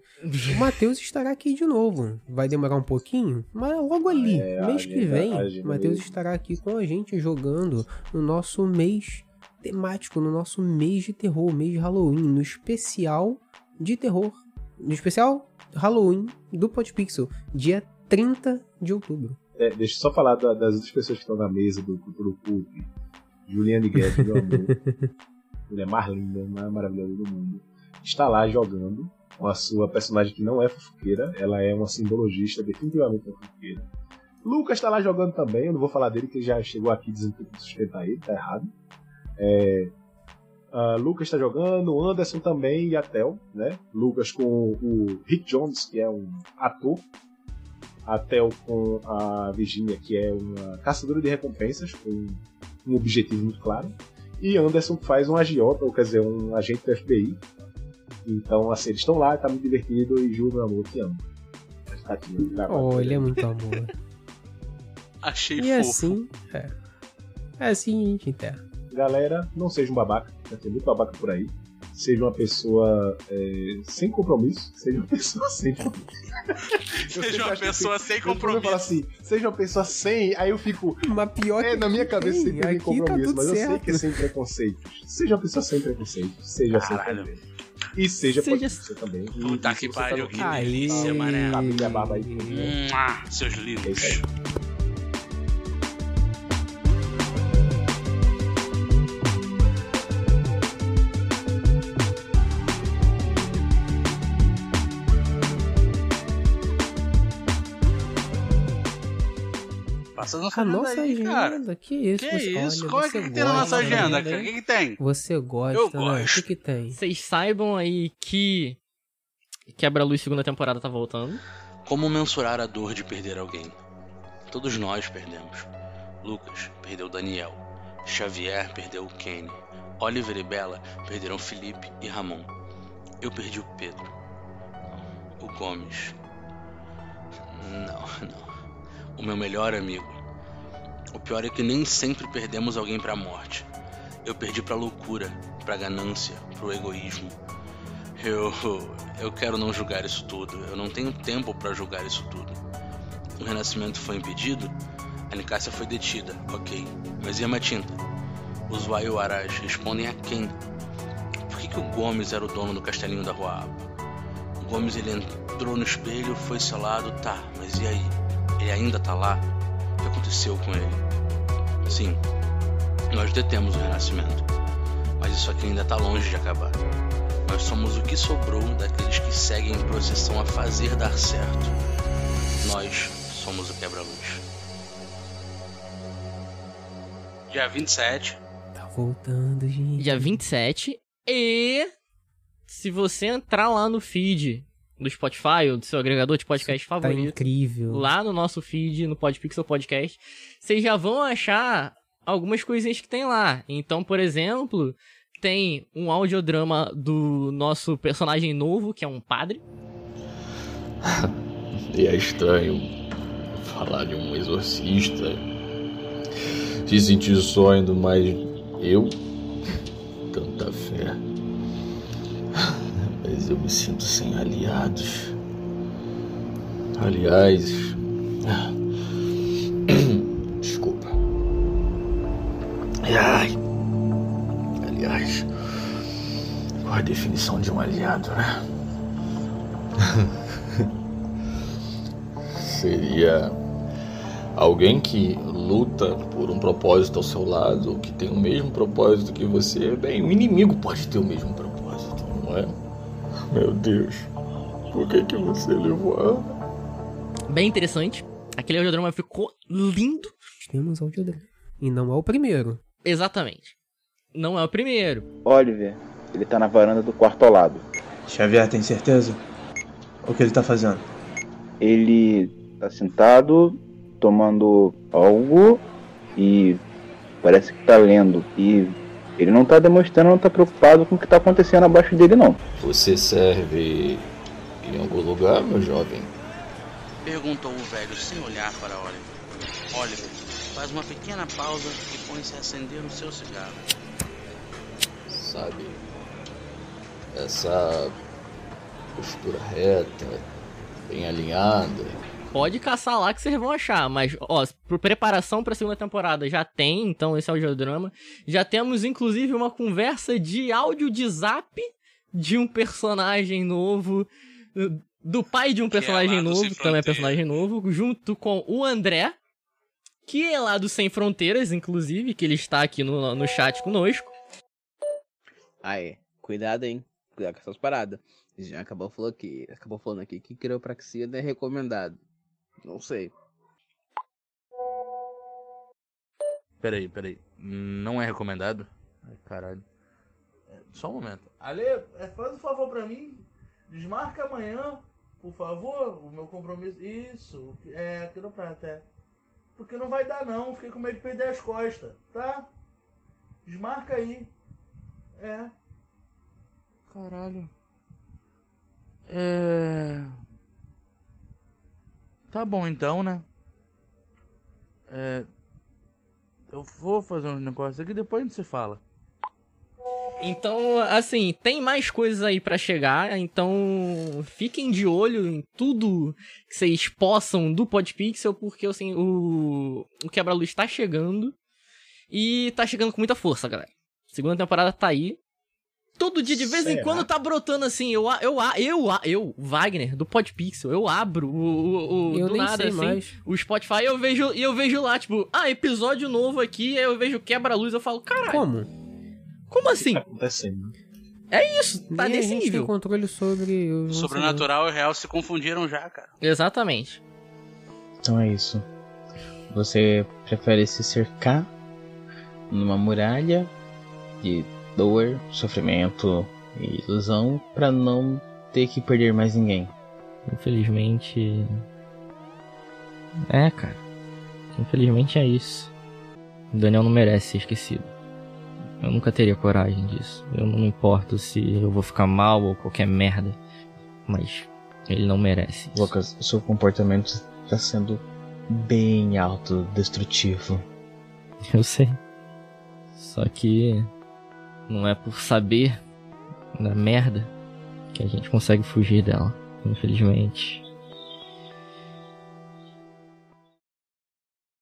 O Matheus estará aqui de novo. Vai demorar um pouquinho, mas logo ali, É, mês que vem, o Matheus estará aqui com a gente jogando no nosso mês temático, no nosso mês de terror, mês de Halloween, no especial de terror. No especial Halloween do Podpixel, dia 30 de outubro. É, deixa eu só falar da- das outras pessoas que estão na mesa do Cultura Cult. Juliane Guedes, meu amor. Mulher mais linda, mais maravilhosa do mundo. Está lá jogando com a sua personagem que não é fofoqueira. Ela é uma simbologista, definitivamente uma fofoqueira. Lucas está lá jogando também. Eu não vou falar dele, que ele já chegou aqui dizendo que tenho que sustentar ele, tá errado. É, Uh, Lucas está jogando, Anderson também e a Tel, né? Lucas com o Rick Jones, que é um ator. A Tel com a Virginia, que é uma caçadora de recompensas, com um objetivo muito claro. E Anderson faz um agiota, ou quer dizer, um agente do FBI. Então, assim, eles estão lá, tá muito divertido e Ju, meu amor, te amo. Tá oh, ele é muito amor. Achei e fofo. assim, é. É assim a gente enterra. Galera, não seja um babaca, tem muito babaca por aí. Seja uma pessoa é, sem compromisso, seja uma pessoa sem seja uma pessoa sem compromisso. Eu assim, seja uma pessoa sem, aí eu fico. Mas pior é, que na minha cabeça sempre tem tá compromisso, tá mas certo. eu sei que é sem preconceito. Seja uma pessoa sem preconceito, seja Caralho. sem preconceito. E seja, Seja- você também. E Puta se que pariu, tá que delícia, mané. Tá, minha barba aí. Mua, seus É isso lindos. aí. Nossa A agenda nossa aí, cara. agenda, que isso? Que você, isso? olha, Qual é você que tem na nossa agenda, né? cara? O que que tem? Você gosta, Eu né? O gosto. que que tem? Vocês saibam aí que Quebra-Luz segunda temporada tá voltando. Como mensurar a dor de perder alguém? Todos nós perdemos. Lucas perdeu Daniel. Xavier perdeu o Kenny. Oliver e Bella perderam Felipe e Ramon. Eu perdi o Pedro. O Gomes. Não, não. O meu melhor amigo. O pior é que nem sempre perdemos alguém pra morte. Eu perdi pra loucura, pra ganância, pro egoísmo. Eu. Eu quero não julgar isso tudo. Eu não tenho tempo pra julgar isso tudo. O renascimento foi impedido? A Nicásia foi detida, ok. Mas e a Matinta? Os Waiuarás respondem a quem? Por que, que o Gomes era o dono do castelinho da Rua Aba? O Gomes ele entrou no espelho, foi selado, tá, mas e aí? Ele ainda tá lá? Que aconteceu com ele? Sim, nós detemos o renascimento. Mas isso aqui ainda tá longe de acabar. Nós somos o que sobrou daqueles que seguem em procissão a fazer dar certo. Nós somos o quebra-luz. Dia 27. Tá voltando, gente. Dia 27. E se você entrar lá no feed do Spotify ou do seu agregador de podcast Tá favorito, incrível. lá no nosso feed, no Podpixel Podcast, vocês já vão achar algumas coisinhas que tem lá. Então, por exemplo, tem um audiodrama do nosso personagem novo, que é um padre. E é estranho falar de um exorcista, se sentir só indo mais eu, tanta fé. Mas eu me sinto sem aliados. Aliás, desculpa. Ai, aliás, qual a definição de um aliado, né? Seria alguém que luta por um propósito ao seu lado, que tem o mesmo propósito que você. Bem, o inimigo pode ter o mesmo propósito, não é? Meu Deus, por que que você levou a Ana? Bem interessante. Aquele audiodrama ficou lindo. Temos audiodrama. E não é o primeiro. Exatamente. Não é o primeiro. Oliver, ele tá na varanda do quarto ao lado. Xavier, tem certeza? O que ele tá fazendo? Ele tá sentado, tomando algo e parece que tá lendo. E ele não tá demonstrando, não tá preocupado com o que tá acontecendo abaixo dele, não. Você serve em algum lugar, meu jovem? Perguntou o velho sem olhar para Oliver. Oliver faz uma pequena pausa e põe-se a acender o seu cigarro. Sabe? Essa postura reta, bem alinhada. Pode caçar lá que vocês vão achar, mas ó, por preparação pra segunda temporada já tem, então esse audiodrama. Já temos inclusive uma conversa de áudio de zap de um personagem novo, do pai de um é personagem do novo, também é personagem novo, junto com o André, que é lá do Sem Fronteiras, inclusive, que ele está aqui no, no chat conosco. Aí, cuidado, hein? Cuidado com essas paradas. Já acabou falando aqui, acabou falando aqui que quiropraxia não é recomendado. Não sei. Peraí, peraí. Não é recomendado? Ai, caralho. só um momento. Ale, é, faz um favor pra mim. Desmarca amanhã, por favor, o meu compromisso. Isso, é, aqui no prato, é. Porque não vai dar não, fiquei com medo de perder as costas, tá? Desmarca aí. É. Caralho. É. Tá bom então, né? É. Eu vou fazer um negócio aqui depois a gente se fala. Então, assim, tem mais coisas aí pra chegar, então fiquem de olho em tudo que vocês possam do Podpixel, porque assim, o, o Quebra-Luz tá chegando e tá chegando com muita força, galera. Segunda temporada tá aí. Todo dia, de vez em Será? quando, tá brotando assim. Eu, eu, eu, eu, Wagner, do Podpixel, eu abro o, o, o Eu do nem nada, sei assim, mais. o Spotify, eu vejo, e eu vejo lá, tipo, ah, episódio novo aqui, aí eu vejo quebra-luz, eu falo, caralho, Como? como assim? Tá acontecendo. É isso, tá Nem nesse a gente nível. tem controle sobre o O sobrenatural e o real se confundiram já, cara. Exatamente. Então é isso. Você prefere se cercar numa muralha de dor, sofrimento e ilusão pra não ter que perder mais ninguém. Infelizmente. É, cara. Infelizmente é isso. O Daniel não merece ser esquecido. Eu nunca teria coragem disso. Eu não importo se eu vou ficar mal ou qualquer merda. Mas ele não merece. isso. Lucas, seu comportamento está sendo bem autodestrutivo. Eu sei. Só que não é por saber da merda que a gente consegue fugir dela. Infelizmente.